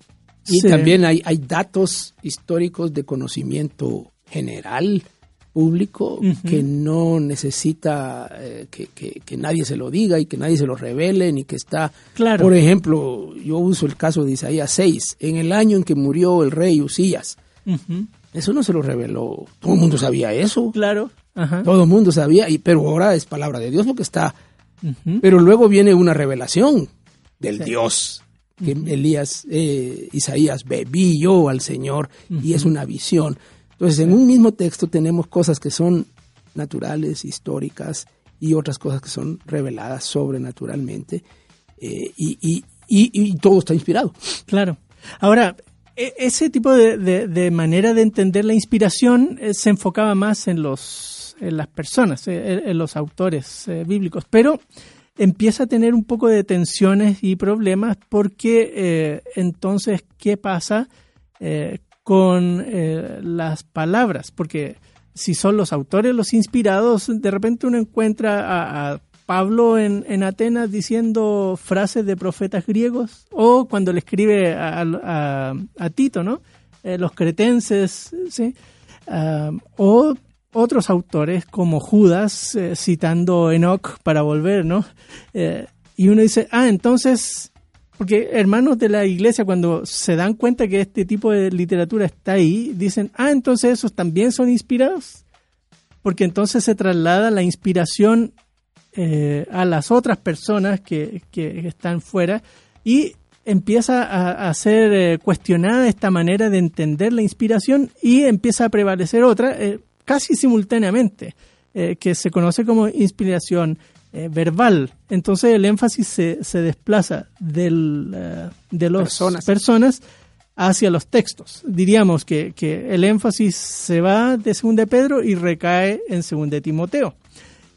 Y se- también hay, hay datos históricos de conocimiento general, público, que no necesita eh, que, que- que nadie se lo diga y que nadie se lo revele, ni que está... Claro. Por ejemplo, yo uso el caso de Isaías 6, en el año en que murió el rey Usías. Eso no se lo reveló. Todo el mundo sabía eso. Claro. Ajá. Todo el mundo sabía, y, pero ahora es palabra de Dios porque está. Pero luego viene una revelación del Sí. Dios. Que Elías, eh, Isaías vi yo al Señor y es una visión. Entonces, en un mismo texto tenemos cosas que son naturales, históricas, y otras cosas que son reveladas sobrenaturalmente. eh, y, y- y- y todo está inspirado. Claro. Ahora, e- ese tipo de, de- manera de entender la inspiración eh, se enfocaba más en los en las personas, eh, en, los autores eh, bíblicos, pero empieza a tener un poco de tensiones y problemas porque entonces, ¿qué pasa con las palabras? Porque si son los autores los inspirados, de repente uno encuentra a Pablo en, en Atenas diciendo frases de profetas griegos, o cuando le escribe a, a- Tito, ¿no? Eh, los cretenses, ¿sí? Ah, o otros autores como Judas eh, citando Enoch para volver, ¿no? Eh, y uno dice, ah, entonces, porque hermanos de la iglesia cuando se dan cuenta que este tipo de literatura está ahí, dicen, ah, entonces esos también son inspirados, porque entonces se traslada la inspiración eh, a las otras personas que, que están fuera y empieza a, a ser eh, cuestionada esta manera de entender la inspiración y empieza a prevalecer otra eh, casi simultáneamente, que se conoce como inspiración verbal. Entonces el énfasis se, se desplaza del, de las Personas. personas hacia los textos. Diríamos que, que el énfasis se va de 2 de Pedro y recae en 2 de Timoteo.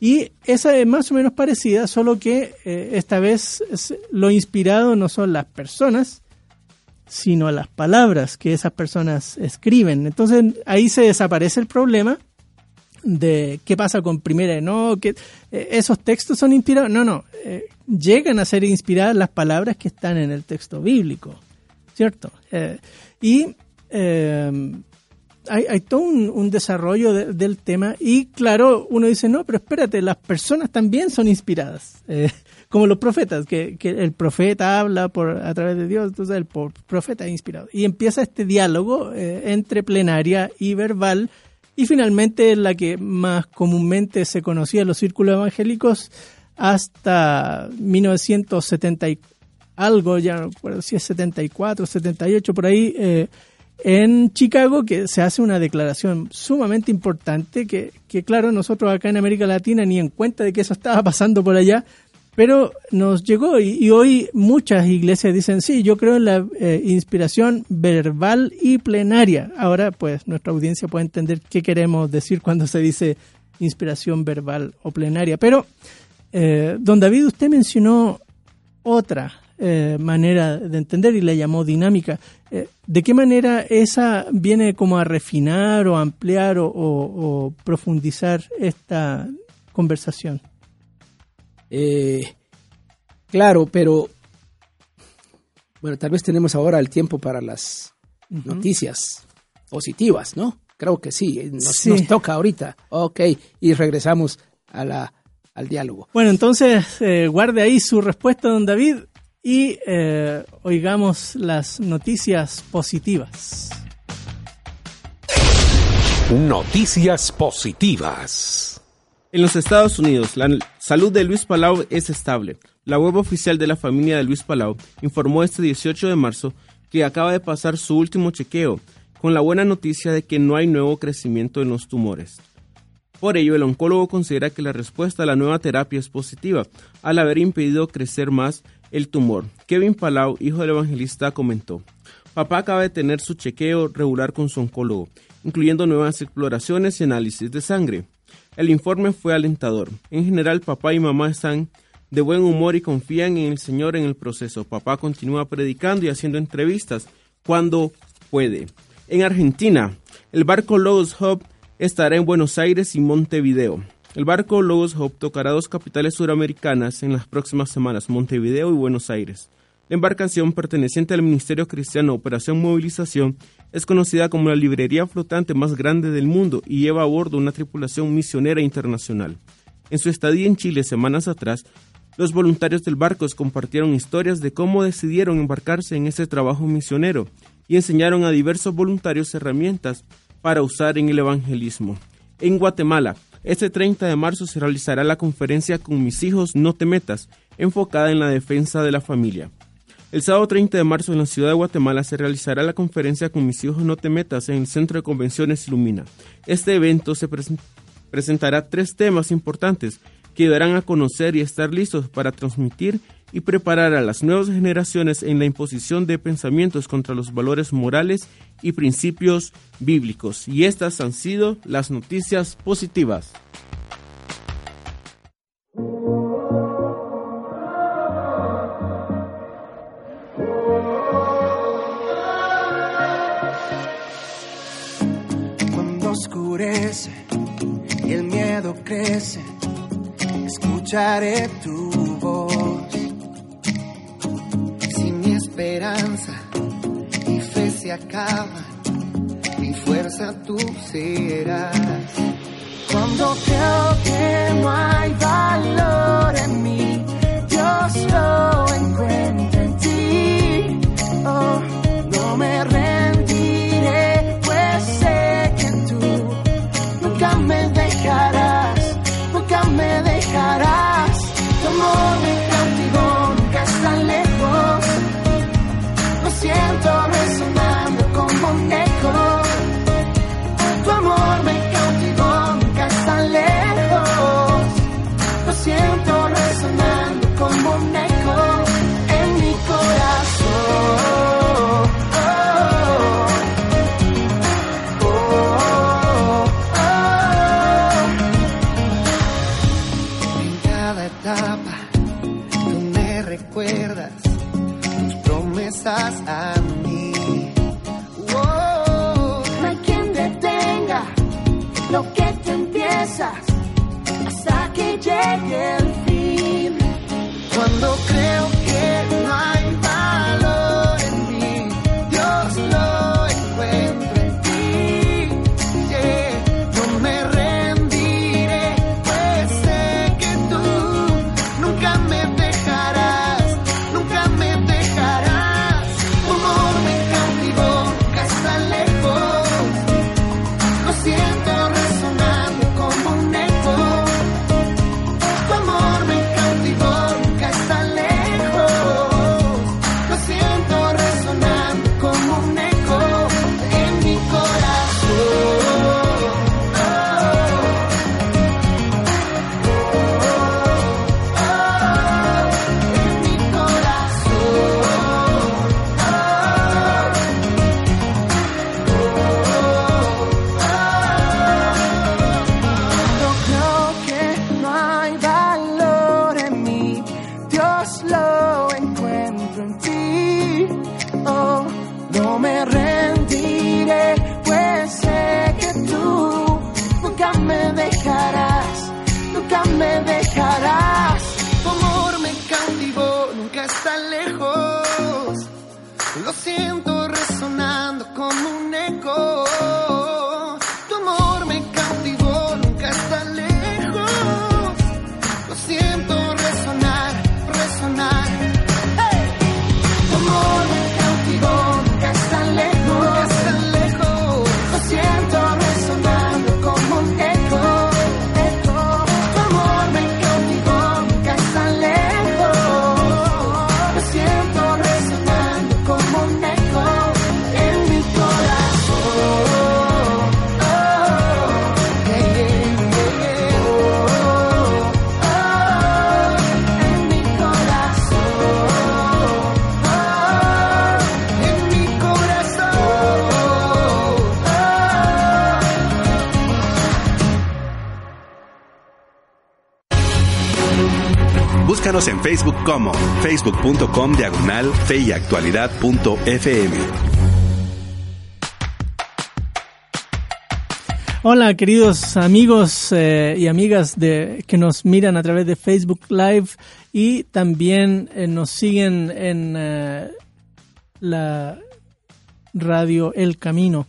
Y esa es más o menos parecida, solo que eh, esta vez lo inspirado no son las personas, sino las palabras que esas personas escriben. Entonces ahí se desaparece el problema de qué pasa con primera no que eh, esos textos son inspirados no no eh, llegan a ser inspiradas las palabras que están en el texto bíblico cierto y hay, hay todo un, desarrollo de- del tema y claro uno dice no pero espérate las personas también son inspiradas Eh, como los profetas que, el profeta habla por a través de Dios entonces el profeta es inspirado y empieza este diálogo eh, entre plenaria y verbal y finalmente la que más comúnmente se conocía en los círculos evangélicos hasta 1970 y algo, ya no recuerdo si es 74, 78, por ahí, eh, en Chicago, que se hace una declaración sumamente importante, que, que claro, nosotros acá en América Latina ni en cuenta de que eso estaba pasando por allá, pero nos llegó y, hoy muchas iglesias dicen, sí, yo creo en la eh, inspiración verbal y plenaria. Ahora, pues, nuestra audiencia puede entender qué queremos decir cuando se dice inspiración verbal o plenaria. Pero, eh, don David, usted mencionó otra eh, manera de entender y la llamó dinámica. Eh, ¿De qué manera esa viene como a refinar o ampliar o, o- o profundizar esta conversación? Eh, claro, pero bueno, tal vez tenemos ahora el tiempo para las noticias positivas, ¿no? Creo que sí, nos, Sí. nos toca ahorita. Ok, y regresamos a la, al diálogo. Bueno, entonces eh, guarde ahí su respuesta, don David, y eh, oigamos las noticias positivas. Noticias positivas. En los Estados Unidos, la salud de Luis Palau es estable. La web oficial de la familia de Luis Palau informó este 18 de marzo que acaba de pasar su último chequeo, con la buena noticia de que no hay nuevo crecimiento en los tumores. Por ello, el oncólogo considera que la respuesta a la nueva terapia es positiva, al haber impedido crecer más el tumor. Kevin Palau, hijo del evangelista, comentó, Papá acaba de tener su chequeo regular con su oncólogo, incluyendo nuevas exploraciones y análisis de sangre. El informe fue alentador. En general, papá y mamá están de buen humor y confían en el Señor en el proceso. Papá continúa predicando y haciendo entrevistas cuando puede. En Argentina, el barco Logos Hub estará en Buenos Aires y Montevideo. El barco Logos Hub tocará dos capitales suramericanas en las próximas semanas, Montevideo y Buenos Aires. La embarcación perteneciente al Ministerio Cristiano Operación Movilización es conocida como la librería flotante más grande del mundo y lleva a bordo una tripulación misionera internacional. En su estadía en Chile semanas atrás, los voluntarios del barco compartieron historias de cómo decidieron embarcarse en ese trabajo misionero y enseñaron a diversos voluntarios herramientas para usar en el evangelismo. En Guatemala, este 30 de marzo se realizará la conferencia Con mis hijos no te metas, enfocada en la defensa de la familia. El sábado 30 de marzo en la ciudad de Guatemala se realizará la conferencia Con mis hijos no te metas en el Centro de Convenciones Ilumina. Este evento se presen- presentará tres temas importantes que ayudarán a conocer y estar listos para transmitir y preparar a las nuevas generaciones en la imposición de pensamientos contra los valores morales y principios bíblicos. Y estas han sido las noticias positivas. Cuando oscurece y el miedo crece, escucharé tu voz. Esperanza y fe se acaban, mi fuerza tú serás. Cuando creo que no hay valor en mí, Dios lo encuentra En Facebook como facebook.com diagonal fe. Hola, queridos amigos eh, y amigas de, que nos miran a través de Facebook Live y también eh, nos siguen en eh, la radio El Camino.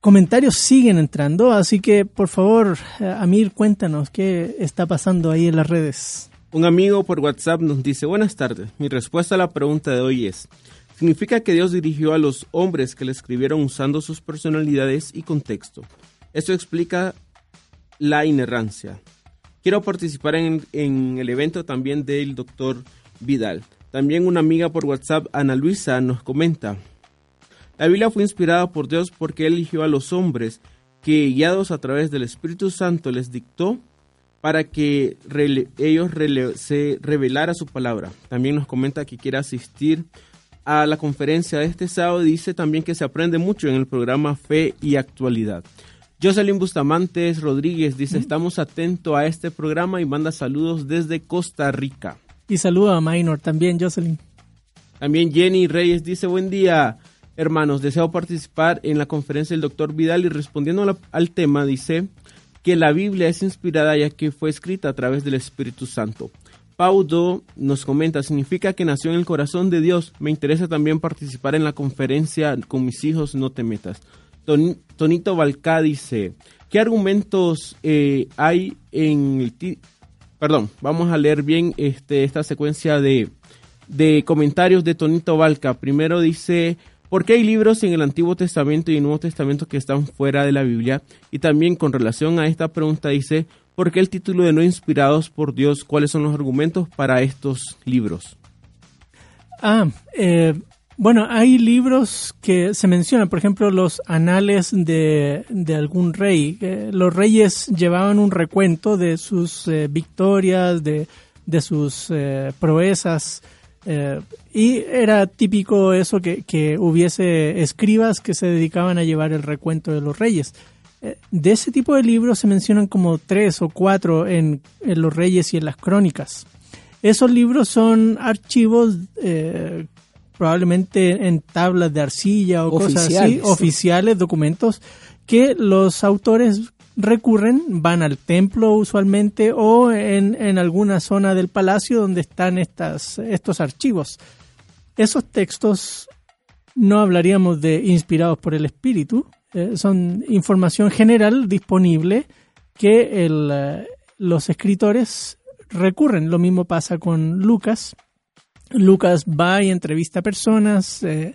Comentarios siguen entrando, así que por favor, Amir, cuéntanos qué está pasando ahí en las redes. Un amigo por WhatsApp nos dice, buenas tardes, mi respuesta a la pregunta de hoy es, Significa que Dios dirigió a los hombres que le escribieron usando sus personalidades y contexto. Esto explica la inerrancia. Quiero participar en, en el evento también del doctor Vidal. También una amiga por WhatsApp, Ana Luisa, nos comenta. La Biblia fue inspirada por Dios porque eligió a los hombres que, guiados a través del Espíritu Santo, les dictó para que rele- ellos rele- se revelara su palabra. También nos comenta que quiere asistir a la conferencia de este sábado dice también que se aprende mucho en el programa Fe y Actualidad. Jocelyn Bustamantes Rodríguez dice, estamos atentos a este programa y manda saludos desde Costa Rica. Y saludo a Minor también, Jocelyn. También Jenny Reyes dice, buen día, hermanos, deseo participar en la conferencia del doctor Vidal y respondiendo al tema dice que la Biblia es inspirada ya que fue escrita a través del Espíritu Santo. Paudo nos comenta, significa que nació en el corazón de Dios. Me interesa también participar en la conferencia con mis hijos, no te metas. Toni- Tonito Balcá dice, ¿qué argumentos eh, hay en el... Perdón, vamos a leer bien este, esta secuencia de, de comentarios de Tonito Balca. Primero dice, ¿por qué hay libros en el Antiguo Testamento y el Nuevo Testamento que están fuera de la Biblia? Y también con relación a esta pregunta dice, ¿por qué el título de no inspirados por Dios? ¿Cuáles son los argumentos para estos libros? Ah, eh, bueno, hay libros que se mencionan, por ejemplo, los anales de, de algún rey. Eh, los reyes llevaban un recuento de sus eh, victorias, de, de sus proezas, eh, y era típico eso que, que hubiese escribas que se dedicaban a llevar el recuento de los reyes. Eh, De ese tipo de libros se mencionan como tres o cuatro en, en los reyes y en las crónicas. Esos libros son archivos eh, probablemente en tablas de arcilla o cosas así, Oficiales. oficiales, documentos que los autores recurren, van al templo usualmente o en, en alguna zona del palacio donde están estas, estos archivos. Esos textos no hablaríamos de inspirados por el espíritu, eh, son información general disponible que el, eh, los escritores recurren. Lo mismo pasa con Lucas. Lucas va y entrevista a personas, eh,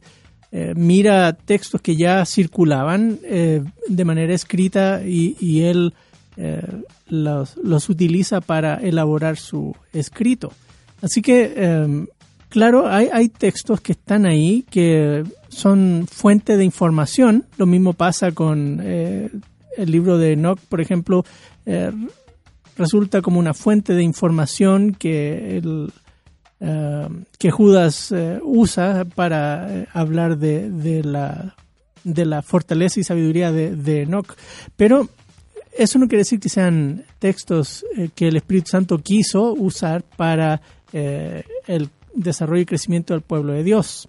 eh, mira textos que ya circulaban eh, de manera escrita y, él eh, los, utiliza para elaborar su escrito. Así que, eh, claro, hay, hay textos que están ahí que son fuente de información. Lo mismo pasa con el libro de Enoch, por ejemplo, resulta como una fuente de información que el, eh, que Judas eh, usa para eh, hablar de, la de la fortaleza y sabiduría de, Enoch. Pero eso no quiere decir que sean textos que el Espíritu Santo quiso usar para el desarrollo y crecimiento del pueblo de Dios.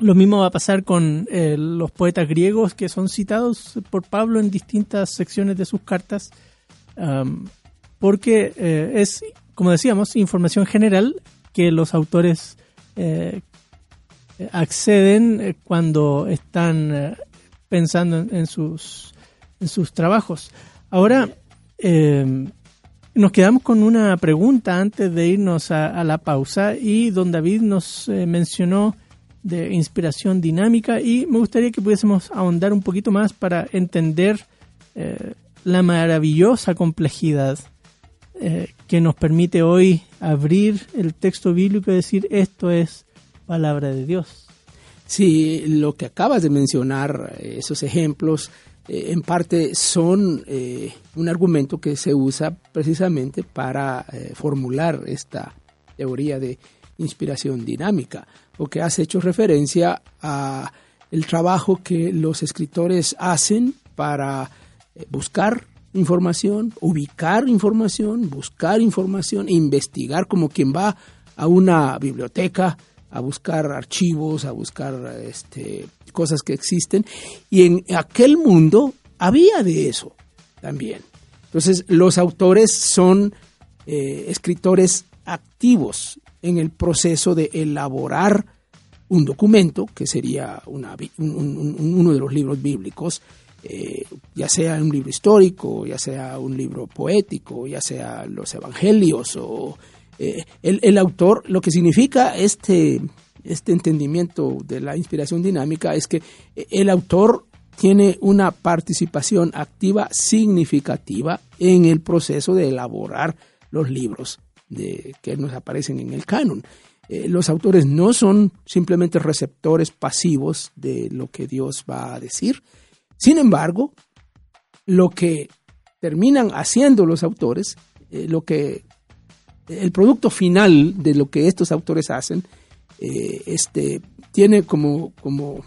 Lo mismo va a pasar con los poetas griegos que son citados por Pablo en distintas secciones de sus cartas, um, porque es, como decíamos, información general que los autores eh, acceden eh, cuando están eh, pensando en, sus, en sus trabajos. Ahora, eh, nos quedamos con una pregunta antes de irnos a, la pausa y don David nos mencionó de inspiración dinámica y me gustaría que pudiésemos ahondar un poquito más para entender la maravillosa complejidad que nos permite hoy abrir el texto bíblico y decir esto es palabra de Dios. Sí, lo que acabas de mencionar, eh, esos ejemplos, eh, en parte son eh, un argumento que se usa precisamente para formular esta teoría de inspiración dinámica, porque has hecho referencia a el trabajo que los escritores hacen para buscar información, ubicar información, buscar información, investigar como quien va a una biblioteca a buscar archivos, a buscar este, cosas que existen. Y en aquel mundo había de eso también. Entonces, los autores son eh, escritores activos en el proceso de elaborar un documento, que sería una, un, un, uno de los libros bíblicos, eh, ya sea un libro histórico, ya sea un libro poético, ya sea los evangelios o eh, el, autor, lo que significa este, este entendimiento de la inspiración dinámica es que el autor tiene una participación activa significativa en el proceso de elaborar los libros que nos aparecen en el canon. Eh, los autores no son simplemente receptores pasivos de lo que Dios va a decir. Sin embargo, lo que terminan haciendo los autores, eh, lo que el producto final de lo que estos autores hacen, eh, este, tiene como, como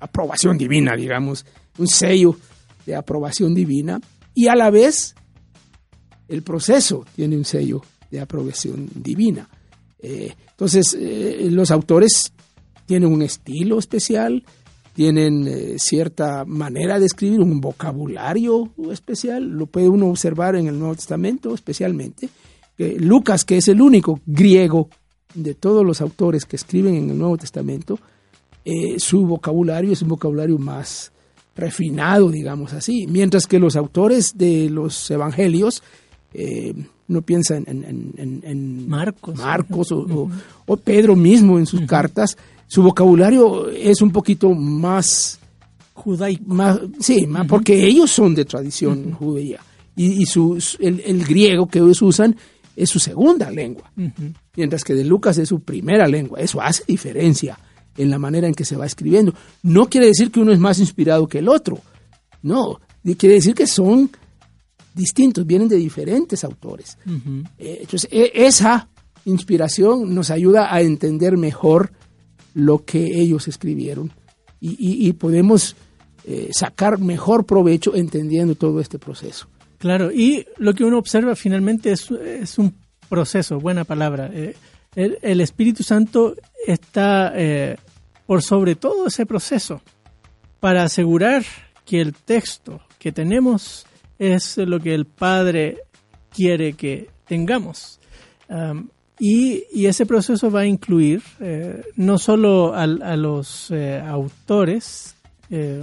aprobación divina, digamos, un sello de aprobación divina, y a la vez el proceso tiene un sello de aprobación divina. Eh, entonces, los autores tienen un estilo especial, tienen eh, cierta manera de escribir, un vocabulario especial, lo puede uno observar en el Nuevo Testamento especialmente. Lucas, que es el único griego de todos los autores que escriben en el Nuevo Testamento, su vocabulario es un vocabulario más refinado, digamos así, mientras que los autores de los evangelios eh, uno piensa en, en- en- en Marcos. Marcos o, o- o Pedro mismo en sus cartas, su vocabulario es un poquito más, Judaico. más sí, más porque ellos son de tradición judía y, y su, el, el griego que ellos usan es su segunda lengua, mientras que de Lucas es su primera lengua. Eso hace diferencia en la manera en que se va escribiendo. No quiere decir que uno es más inspirado que el otro, no, quiere decir que son distintos, vienen de diferentes autores. Eh, Entonces, e- esa inspiración nos ayuda a entender mejor lo que ellos escribieron y, y- y podemos eh, sacar mejor provecho entendiendo todo este proceso. Claro, y lo que uno observa finalmente es, es un proceso, buena palabra. Eh, el, el Espíritu Santo está eh, por sobre todo ese proceso para asegurar que el texto que tenemos es lo que el Padre quiere que tengamos. Am, y, y ese proceso va a incluir eh, no solo al- a, los eh, autores, eh,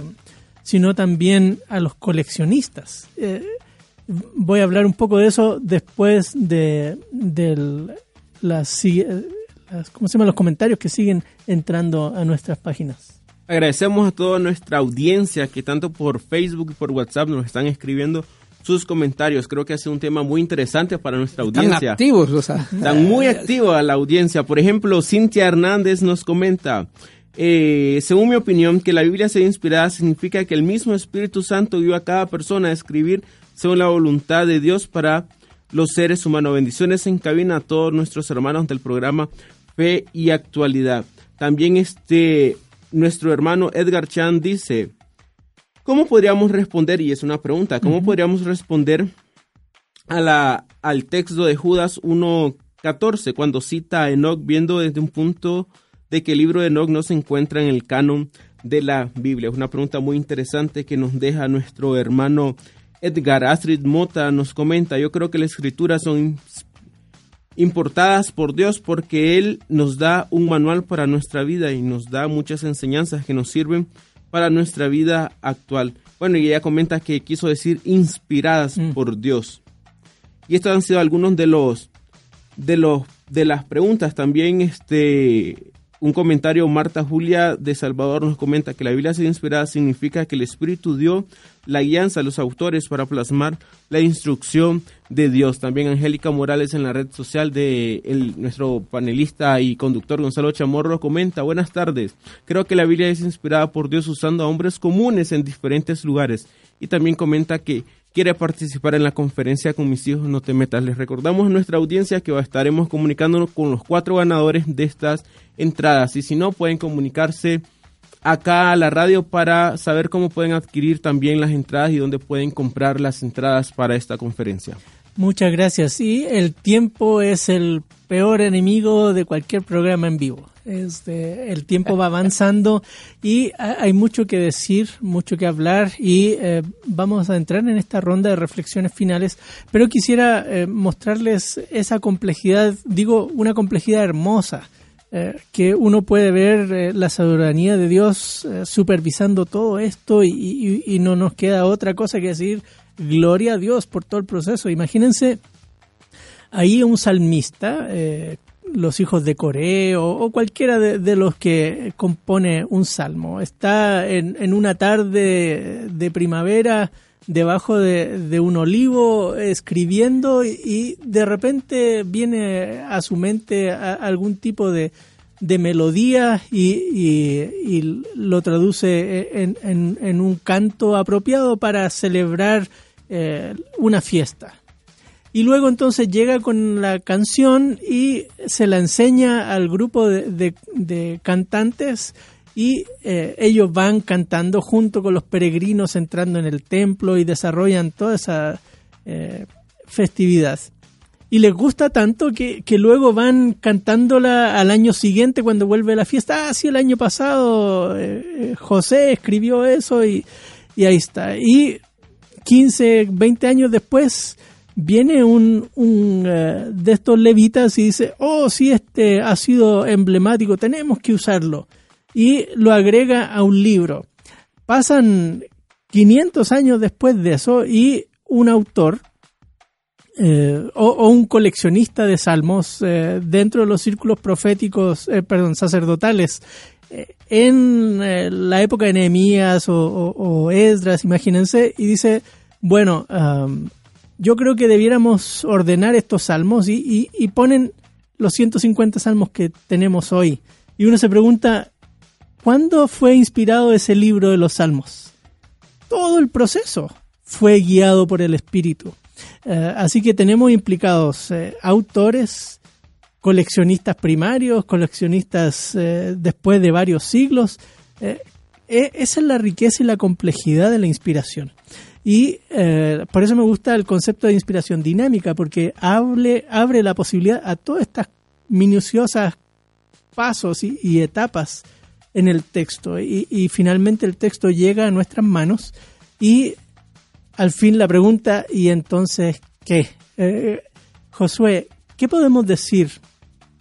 sino también a los coleccionistas. Voy a hablar un poco de eso después de, las, las- ¿cómo se los comentarios que siguen entrando a nuestras páginas. Agradecemos a toda nuestra audiencia que tanto por Facebook y por WhatsApp nos están escribiendo sus comentarios. Creo que ha sido un tema muy interesante para nuestra Están audiencia. activos, o sea, Están muy activa la audiencia. Por ejemplo, Cintia Hernández nos comenta, eh, según mi opinión, que la Biblia sea inspirada significa que el mismo Espíritu Santo dio a cada persona a escribir según la voluntad de Dios para los seres humanos. Bendiciones en cabina a todos nuestros hermanos del programa Fe y Actualidad. También este, nuestro hermano Edgar Chan dice, ¿cómo podríamos responder? Y es una pregunta, ¿cómo podríamos responder a la, al texto de Judas 1.14, cuando cita a Enoch viendo desde un punto de que el libro de Enoch no se encuentra en el canon de la Biblia. Es una pregunta muy interesante que nos deja nuestro hermano Edgar Astrid Mota. Nos comenta, yo creo que las escrituras son importadas por Dios porque Él nos da un manual para nuestra vida y nos da muchas enseñanzas que nos sirven para nuestra vida actual. Bueno, y ella comenta que quiso decir inspiradas Mm. por Dios. Y estos han sido algunos de los de los de las preguntas. También este un comentario Marta Julia de Salvador nos comenta que la Biblia sea inspirada significa que el Espíritu dio la guianza a los autores para plasmar la instrucción de Dios. También Angélica Morales en la red social de el- nuestro panelista y conductor Gonzalo Chamorro comenta, buenas tardes, creo que la Biblia es inspirada por Dios usando a hombres comunes en diferentes lugares. Y también comenta que quiere participar en la conferencia con mis hijos, no te metas. Les recordamos a nuestra audiencia que estaremos comunicándonos con los cuatro ganadores de estas entradas. Y si no, pueden comunicarse acá a la radio para saber cómo pueden adquirir también las entradas y dónde pueden comprar las entradas para esta conferencia. Muchas gracias. Y el tiempo es el peor enemigo de cualquier programa en vivo. Este, el tiempo va avanzando y ha- hay mucho que decir, mucho que hablar y eh, vamos a entrar en esta ronda de reflexiones finales. Pero quisiera eh, mostrarles esa complejidad, digo, una complejidad hermosa. eh, que uno puede ver eh, la soberanía de Dios eh, supervisando todo esto y no nos queda otra cosa que decir gloria a Dios por todo el proceso. Imagínense ahí un salmista, eh, los hijos de Coré o, cualquiera de, los que compone un salmo. Está en, en una tarde de primavera debajo de, de un olivo escribiendo y, de repente viene a su mente a- algún tipo de, de melodía y, y- y lo traduce en, en- en un canto apropiado para celebrar eh, una fiesta. Y luego entonces llega con la canción y se la enseña al grupo de, cantantes y eh, ellos van cantando junto con los peregrinos entrando en el templo y desarrollan toda esa eh, festividad. Y les gusta tanto que, que luego van cantándola al año siguiente cuando vuelve la fiesta. Ah, sí, el año pasado eh, José escribió eso y, y ahí está. Y 15, 20 años después viene un, eh, de estos levitas y dice, oh, sí, este ha sido emblemático, tenemos que usarlo. Y lo agrega a un libro. Pasan 500 años después de eso y un autor eh, o, un coleccionista de salmos eh, dentro de los círculos proféticos, perdón, sacerdotales, en la época de Nehemías o, Esdras, imagínense, y dice, bueno, yo creo que debiéramos ordenar estos salmos y, y- y ponen los 150 salmos que tenemos hoy. Y uno se pregunta, ¿cuándo fue inspirado ese libro de los salmos? Todo el proceso fue guiado por el Espíritu. Eh, así que tenemos implicados eh, autores, coleccionistas primarios, coleccionistas eh, después de varios siglos. E- esa es la riqueza y la complejidad de la inspiración. Y eh, por eso me gusta el concepto de inspiración dinámica, porque abre, abre la posibilidad a todas estas minuciosas pasos y, etapas en el texto. Y, y finalmente el texto llega a nuestras manos y al fin la pregunta, ¿y entonces qué? Eh, Josué, ¿qué podemos decir?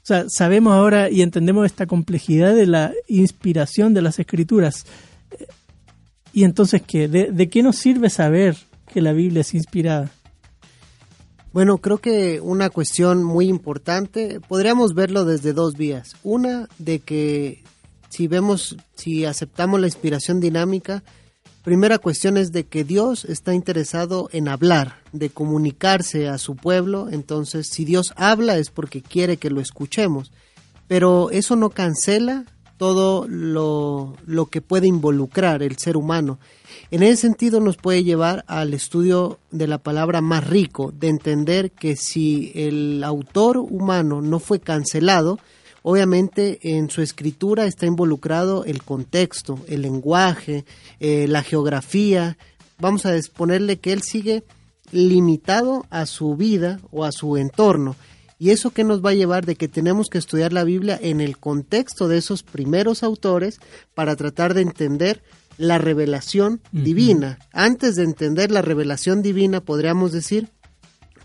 O sea, sabemos ahora y entendemos esta complejidad de la inspiración de las escrituras. ¿Y entonces qué? ¿De, de qué nos sirve saber que la Biblia es inspirada? Bueno, creo que una cuestión muy importante, podríamos verlo desde dos vías. Una, de que si vemos, si aceptamos la inspiración dinámica, primera cuestión es de que Dios está interesado en hablar, de comunicarse a su pueblo, entonces si Dios habla es porque quiere que lo escuchemos, pero eso no cancela todo lo, lo que puede involucrar el ser humano. En ese sentido nos puede llevar al estudio de la palabra más rico, de entender que si el autor humano no fue cancelado, obviamente en su escritura está involucrado el contexto, el lenguaje, eh, la geografía. Vamos a ponerle que él sigue limitado a su vida o a su entorno. ¿Y eso qué nos va a llevar de que tenemos que estudiar la Biblia en el contexto de esos primeros autores para tratar de entender la revelación divina? Antes de entender la revelación divina, podríamos decir,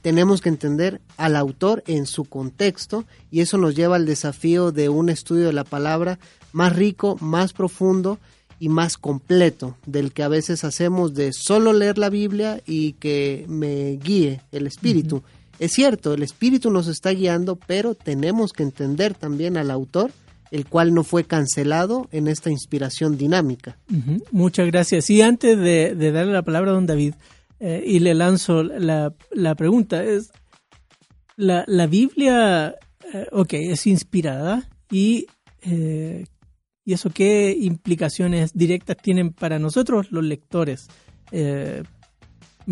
tenemos que entender al autor en su contexto y eso nos lleva al desafío de un estudio de la palabra más rico, más profundo y más completo del que a veces hacemos de solo leer la Biblia y que me guíe el Espíritu. Es cierto, el Espíritu nos está guiando, pero tenemos que entender también al autor, el cual no fue cancelado en esta inspiración dinámica. Muchas gracias. Y antes de, darle la palabra a don David, eh, y le lanzo la, pregunta, es, la, la Biblia, eh, es inspirada y, eh, y eso qué implicaciones directas tienen para nosotros los lectores.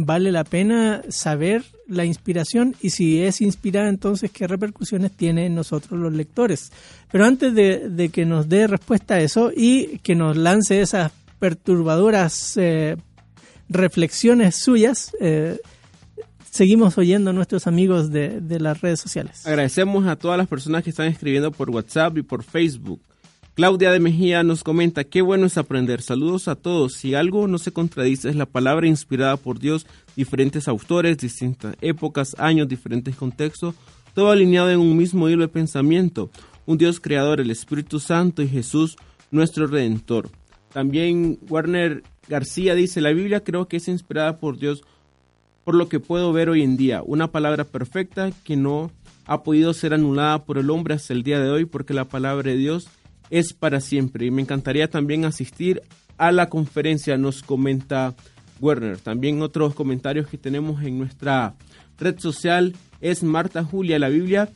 Vale la pena saber la inspiración y si es inspirada entonces qué repercusiones tiene en nosotros los lectores. Pero antes de, que nos dé respuesta a eso y que nos lance esas perturbadoras eh, reflexiones suyas, eh, seguimos oyendo a nuestros amigos de las redes sociales. Agradecemos a todas las personas que están escribiendo por WhatsApp y por Facebook. Claudia de Mejía nos comenta, qué bueno es aprender. Saludos a todos. Si algo no se contradice es la palabra inspirada por Dios, diferentes autores, distintas épocas, años, diferentes contextos, todo alineado en un mismo hilo de pensamiento. Un Dios creador, el Espíritu Santo y Jesús, nuestro Redentor. También Warner García dice, la Biblia creo que es inspirada por Dios por lo que puedo ver hoy en día. Una palabra perfecta que no ha podido ser anulada por el hombre hasta el día de hoy porque la palabra de Dios es para siempre. Y me encantaría también asistir a la conferencia, nos comenta Werner. También otros comentarios que tenemos en nuestra red social es Marta Julia, la Biblia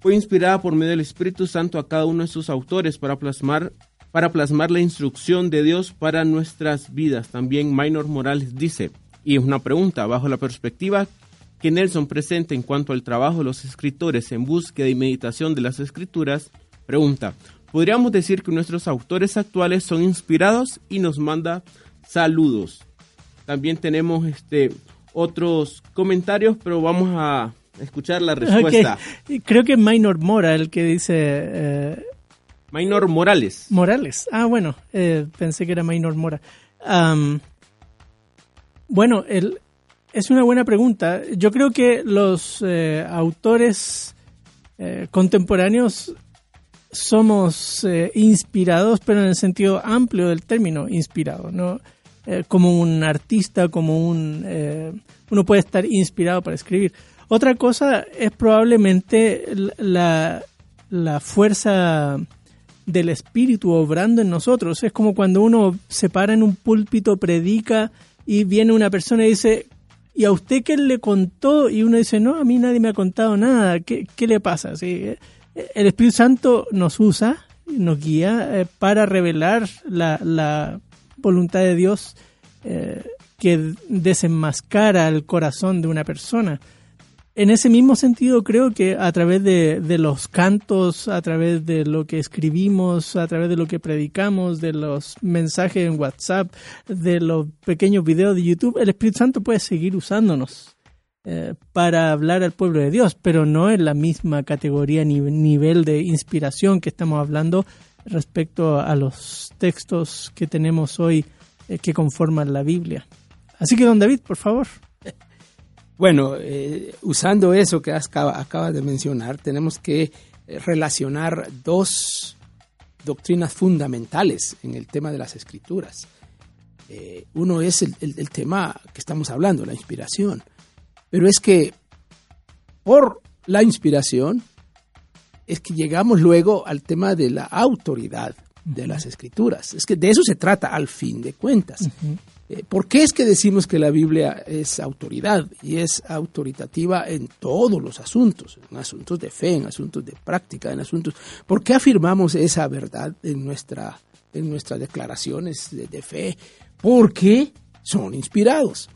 fue inspirada por medio del Espíritu Santo a cada uno de sus autores para plasmar para plasmar la instrucción de Dios para nuestras vidas. También Minor Morales dice, y es una pregunta, bajo la perspectiva que Nelson presenta en cuanto al trabajo de los escritores en búsqueda y meditación de las escrituras, pregunta, ¿podríamos decir que nuestros autores actuales son inspirados y nos manda saludos? También tenemos este otros comentarios, pero vamos a escuchar la respuesta. Creo que es Minor Mora el que dice eh, Minor Morales. Morales. Ah, bueno, eh, pensé que era Minor Mora. Bueno, el, es una buena pregunta. Yo creo que los eh, autores eh, contemporáneos somos eh, inspirados, pero en el sentido amplio del término inspirado, ¿no? Eh, como un artista, como un... eh, uno puede estar inspirado para escribir. Otra cosa es probablemente la, la fuerza del espíritu obrando en nosotros. Es como cuando uno se para en un púlpito, predica y viene una persona y dice, ¿y a usted qué le contó? Y uno dice, no, a mí nadie me ha contado nada. ¿Qué, qué le pasa? Sí, el Espíritu Santo nos usa, nos guía eh, para revelar la, voluntad de Dios eh, que desenmascara el corazón de una persona. En ese mismo sentido, creo que a través de los cantos, a través de lo que escribimos, a través de lo que predicamos, de los mensajes en WhatsApp, de los pequeños videos de YouTube, el Espíritu Santo puede seguir usándonos eh, para hablar al pueblo de Dios, pero no en la misma categoría ni nivel de inspiración que estamos hablando respecto a los textos que tenemos hoy eh, que conforman la Biblia. Así que, don David, por favor. Bueno, eh, usando eso que acaba- acabas de mencionar, tenemos que relacionar dos doctrinas fundamentales en el tema de las escrituras. Uno es el tema que estamos hablando, la inspiración. Pero es que por la inspiración es que llegamos luego al tema de la autoridad de las escrituras. Es que de eso se trata al fin de cuentas. Eh, ¿Por qué es que decimos que la Biblia es autoridad y es autoritativa en todos los asuntos, en asuntos de fe, en asuntos de práctica, en asuntos... ¿Por qué afirmamos esa verdad en, nuestra, en nuestras declaraciones de, de fe? Porque son inspirados.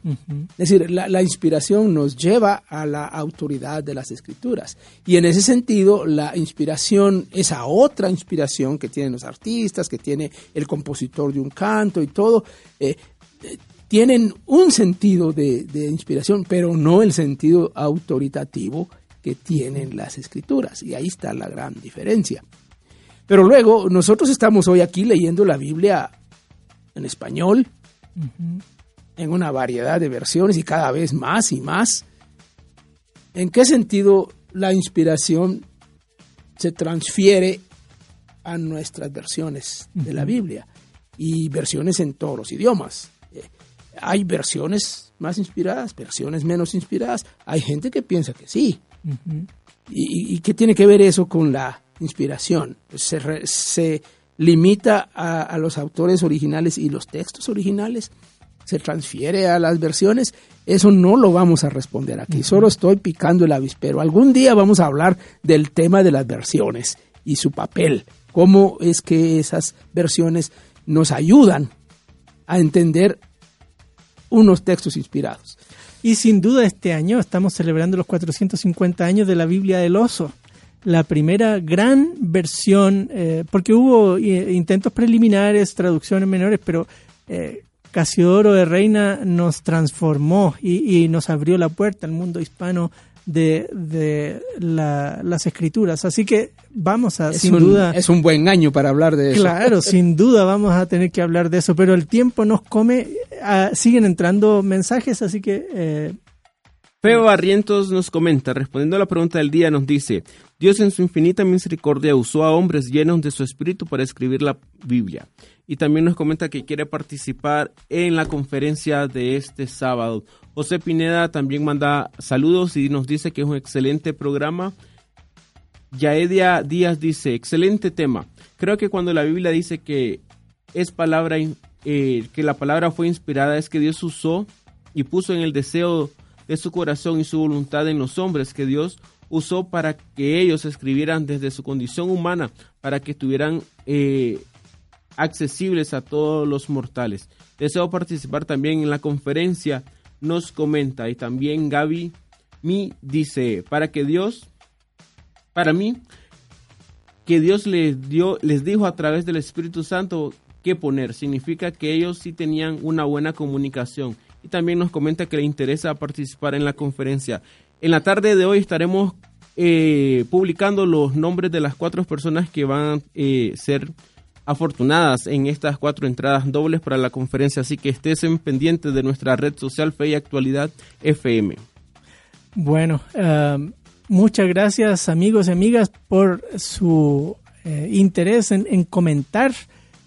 Es decir, la, la inspiración nos lleva a la autoridad de las escrituras. Y en ese sentido, la inspiración, esa otra inspiración que tienen los artistas, que tiene el compositor de un canto y todo, eh, eh, tienen un sentido de, de inspiración, pero no el sentido autoritativo que tienen las escrituras. Y ahí está la gran diferencia. Pero luego, nosotros estamos hoy aquí leyendo la Biblia en español, en una variedad de versiones y cada vez más y más. ¿En qué sentido la inspiración se transfiere a nuestras versiones de la Biblia? Y versiones en todos los idiomas. Eh, Hay versiones más inspiradas, versiones menos inspiradas. Hay gente que piensa que sí. ¿Y, y qué tiene que ver eso con la inspiración? ¿Se, re- se limita a, a los autores originales y los textos originales? ¿Se transfiere a las versiones? Eso no lo vamos a responder aquí. Solo estoy picando el avispero. Algún día vamos a hablar del tema de las versiones y su papel. Cómo es que esas versiones nos ayudan a entender unos textos inspirados. Y sin duda este año estamos celebrando los 450 años de la Biblia del Oso, la primera gran versión, eh, porque hubo eh, intentos preliminares, traducciones menores, pero eh, Casiodoro de Reina nos transformó y, y nos abrió la puerta al mundo hispano de, de la- las escrituras. Así que vamos a, Es sin un, duda... es un buen año para hablar de eso. Claro, sin duda vamos a tener que hablar de eso, pero el tiempo nos come, ah, siguen entrando mensajes, así que eh, Feo Barrientos nos comenta, respondiendo a la pregunta del día, nos dice, Dios en su infinita misericordia usó a hombres llenos de su espíritu para escribir la Biblia. Y también nos comenta que quiere participar en la conferencia de este sábado. José Pineda también manda saludos y nos dice que es un excelente programa. Yaedia Díaz dice, excelente tema. Creo que cuando la Biblia dice que es palabra, eh, que la palabra fue inspirada, es que Dios usó y puso en el deseo de su corazón y su voluntad en los hombres que Dios usó para que ellos escribieran desde su condición humana, para que estuvieran eh, accesibles a todos los mortales. Deseo participar también en la conferencia, nos comenta, y también Gaby mi dice, para que Dios, para mí, que Dios les dio, les dijo a través del Espíritu Santo qué poner. Significa que ellos sí tenían una buena comunicación. Y también nos comenta que le interesa participar en la conferencia. En la tarde de hoy estaremos eh, publicando los nombres de las cuatro personas que van a eh, ser afortunadas en estas cuatro entradas dobles para la conferencia. Así que estés en pendiente de nuestra red social Fe y Actualidad FM. Bueno, eh, muchas gracias amigos y amigas por su eh, interés en, en comentar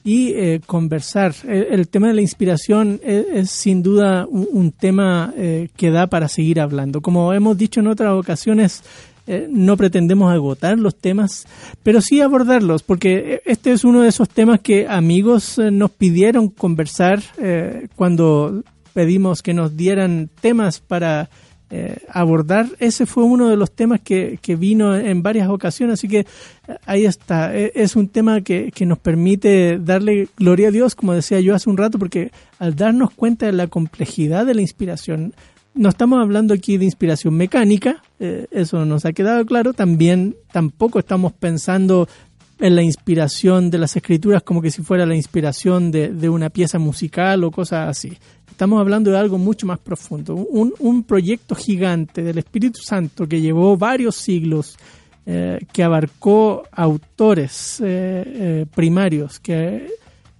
y eh, conversar. El, tema de la inspiración es, es sin duda un, tema eh, que da para seguir hablando. Como hemos dicho en otras ocasiones, eh, no pretendemos agotar los temas, pero sí abordarlos, porque este es uno de esos temas que amigos eh, nos pidieron conversar eh, cuando pedimos que nos dieran temas para eh, abordar. Ese fue uno de los temas que, que vino en varias ocasiones, así que eh, ahí está. E- Es un tema que, que nos permite darle gloria a Dios, como decía yo hace un rato, porque al darnos cuenta de la complejidad de la inspiración, no estamos hablando aquí de inspiración mecánica, eh, eso nos ha quedado claro, también tampoco estamos pensando en la inspiración de las escrituras como que si fuera la inspiración de, de una pieza musical o cosas así. Estamos hablando de algo mucho más profundo, un, un proyecto gigante del Espíritu Santo que llevó varios siglos, eh, que abarcó autores eh, eh, primarios, que,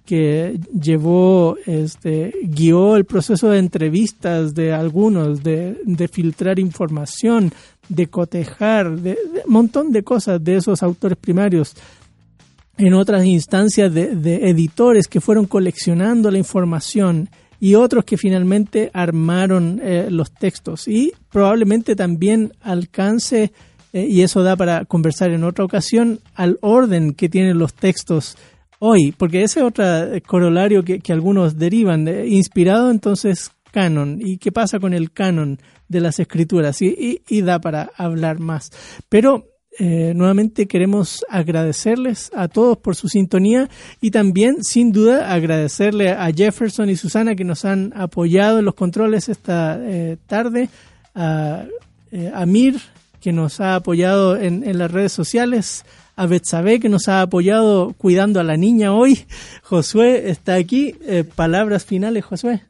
que llevó, este, guió el proceso de entrevistas de algunos, de, de filtrar información, de cotejar, de, un montón de cosas de esos autores primarios. En otras instancias de, de editores que fueron coleccionando la información y otros que finalmente armaron eh, los textos. Y probablemente también alcance, eh, y eso da para conversar en otra ocasión, al orden que tienen los textos hoy, porque ese es otro eh, corolario que, que algunos derivan, de, inspirado entonces canon, y qué pasa con el canon de las escrituras, y da para hablar más. Pero eh, nuevamente queremos agradecerles a todos por su sintonía y también, sin duda, agradecerle a Jefferson y Susana que nos han apoyado en los controles esta eh, tarde, a, eh, Mir que nos ha apoyado en, en las redes sociales, a Betsabe que nos ha apoyado cuidando a la niña hoy. Josué está aquí. Eh, palabras finales, Josué.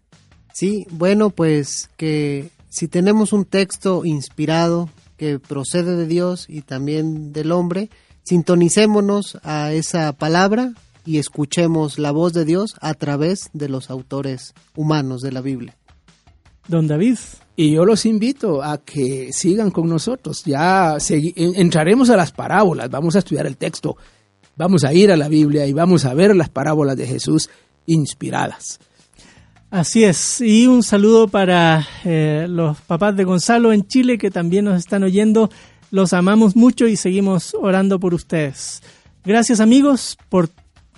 Sí, bueno, pues que si tenemos un texto inspirado que procede de Dios y también del hombre, sintonicémonos a esa palabra y escuchemos la voz de Dios a través de los autores humanos de la Biblia. Don David. Y yo los invito a que sigan con nosotros. Ya entraremos a las parábolas, vamos a estudiar el texto, vamos a ir a la Biblia y vamos a ver las parábolas de Jesús inspiradas. Así es, y un saludo para eh, los papás de Gonzalo en Chile que también nos están oyendo. Los amamos mucho y seguimos orando por ustedes. Gracias amigos por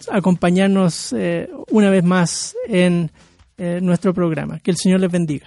acompañarnos eh, una vez más en eh, nuestro programa. Que el Señor les bendiga.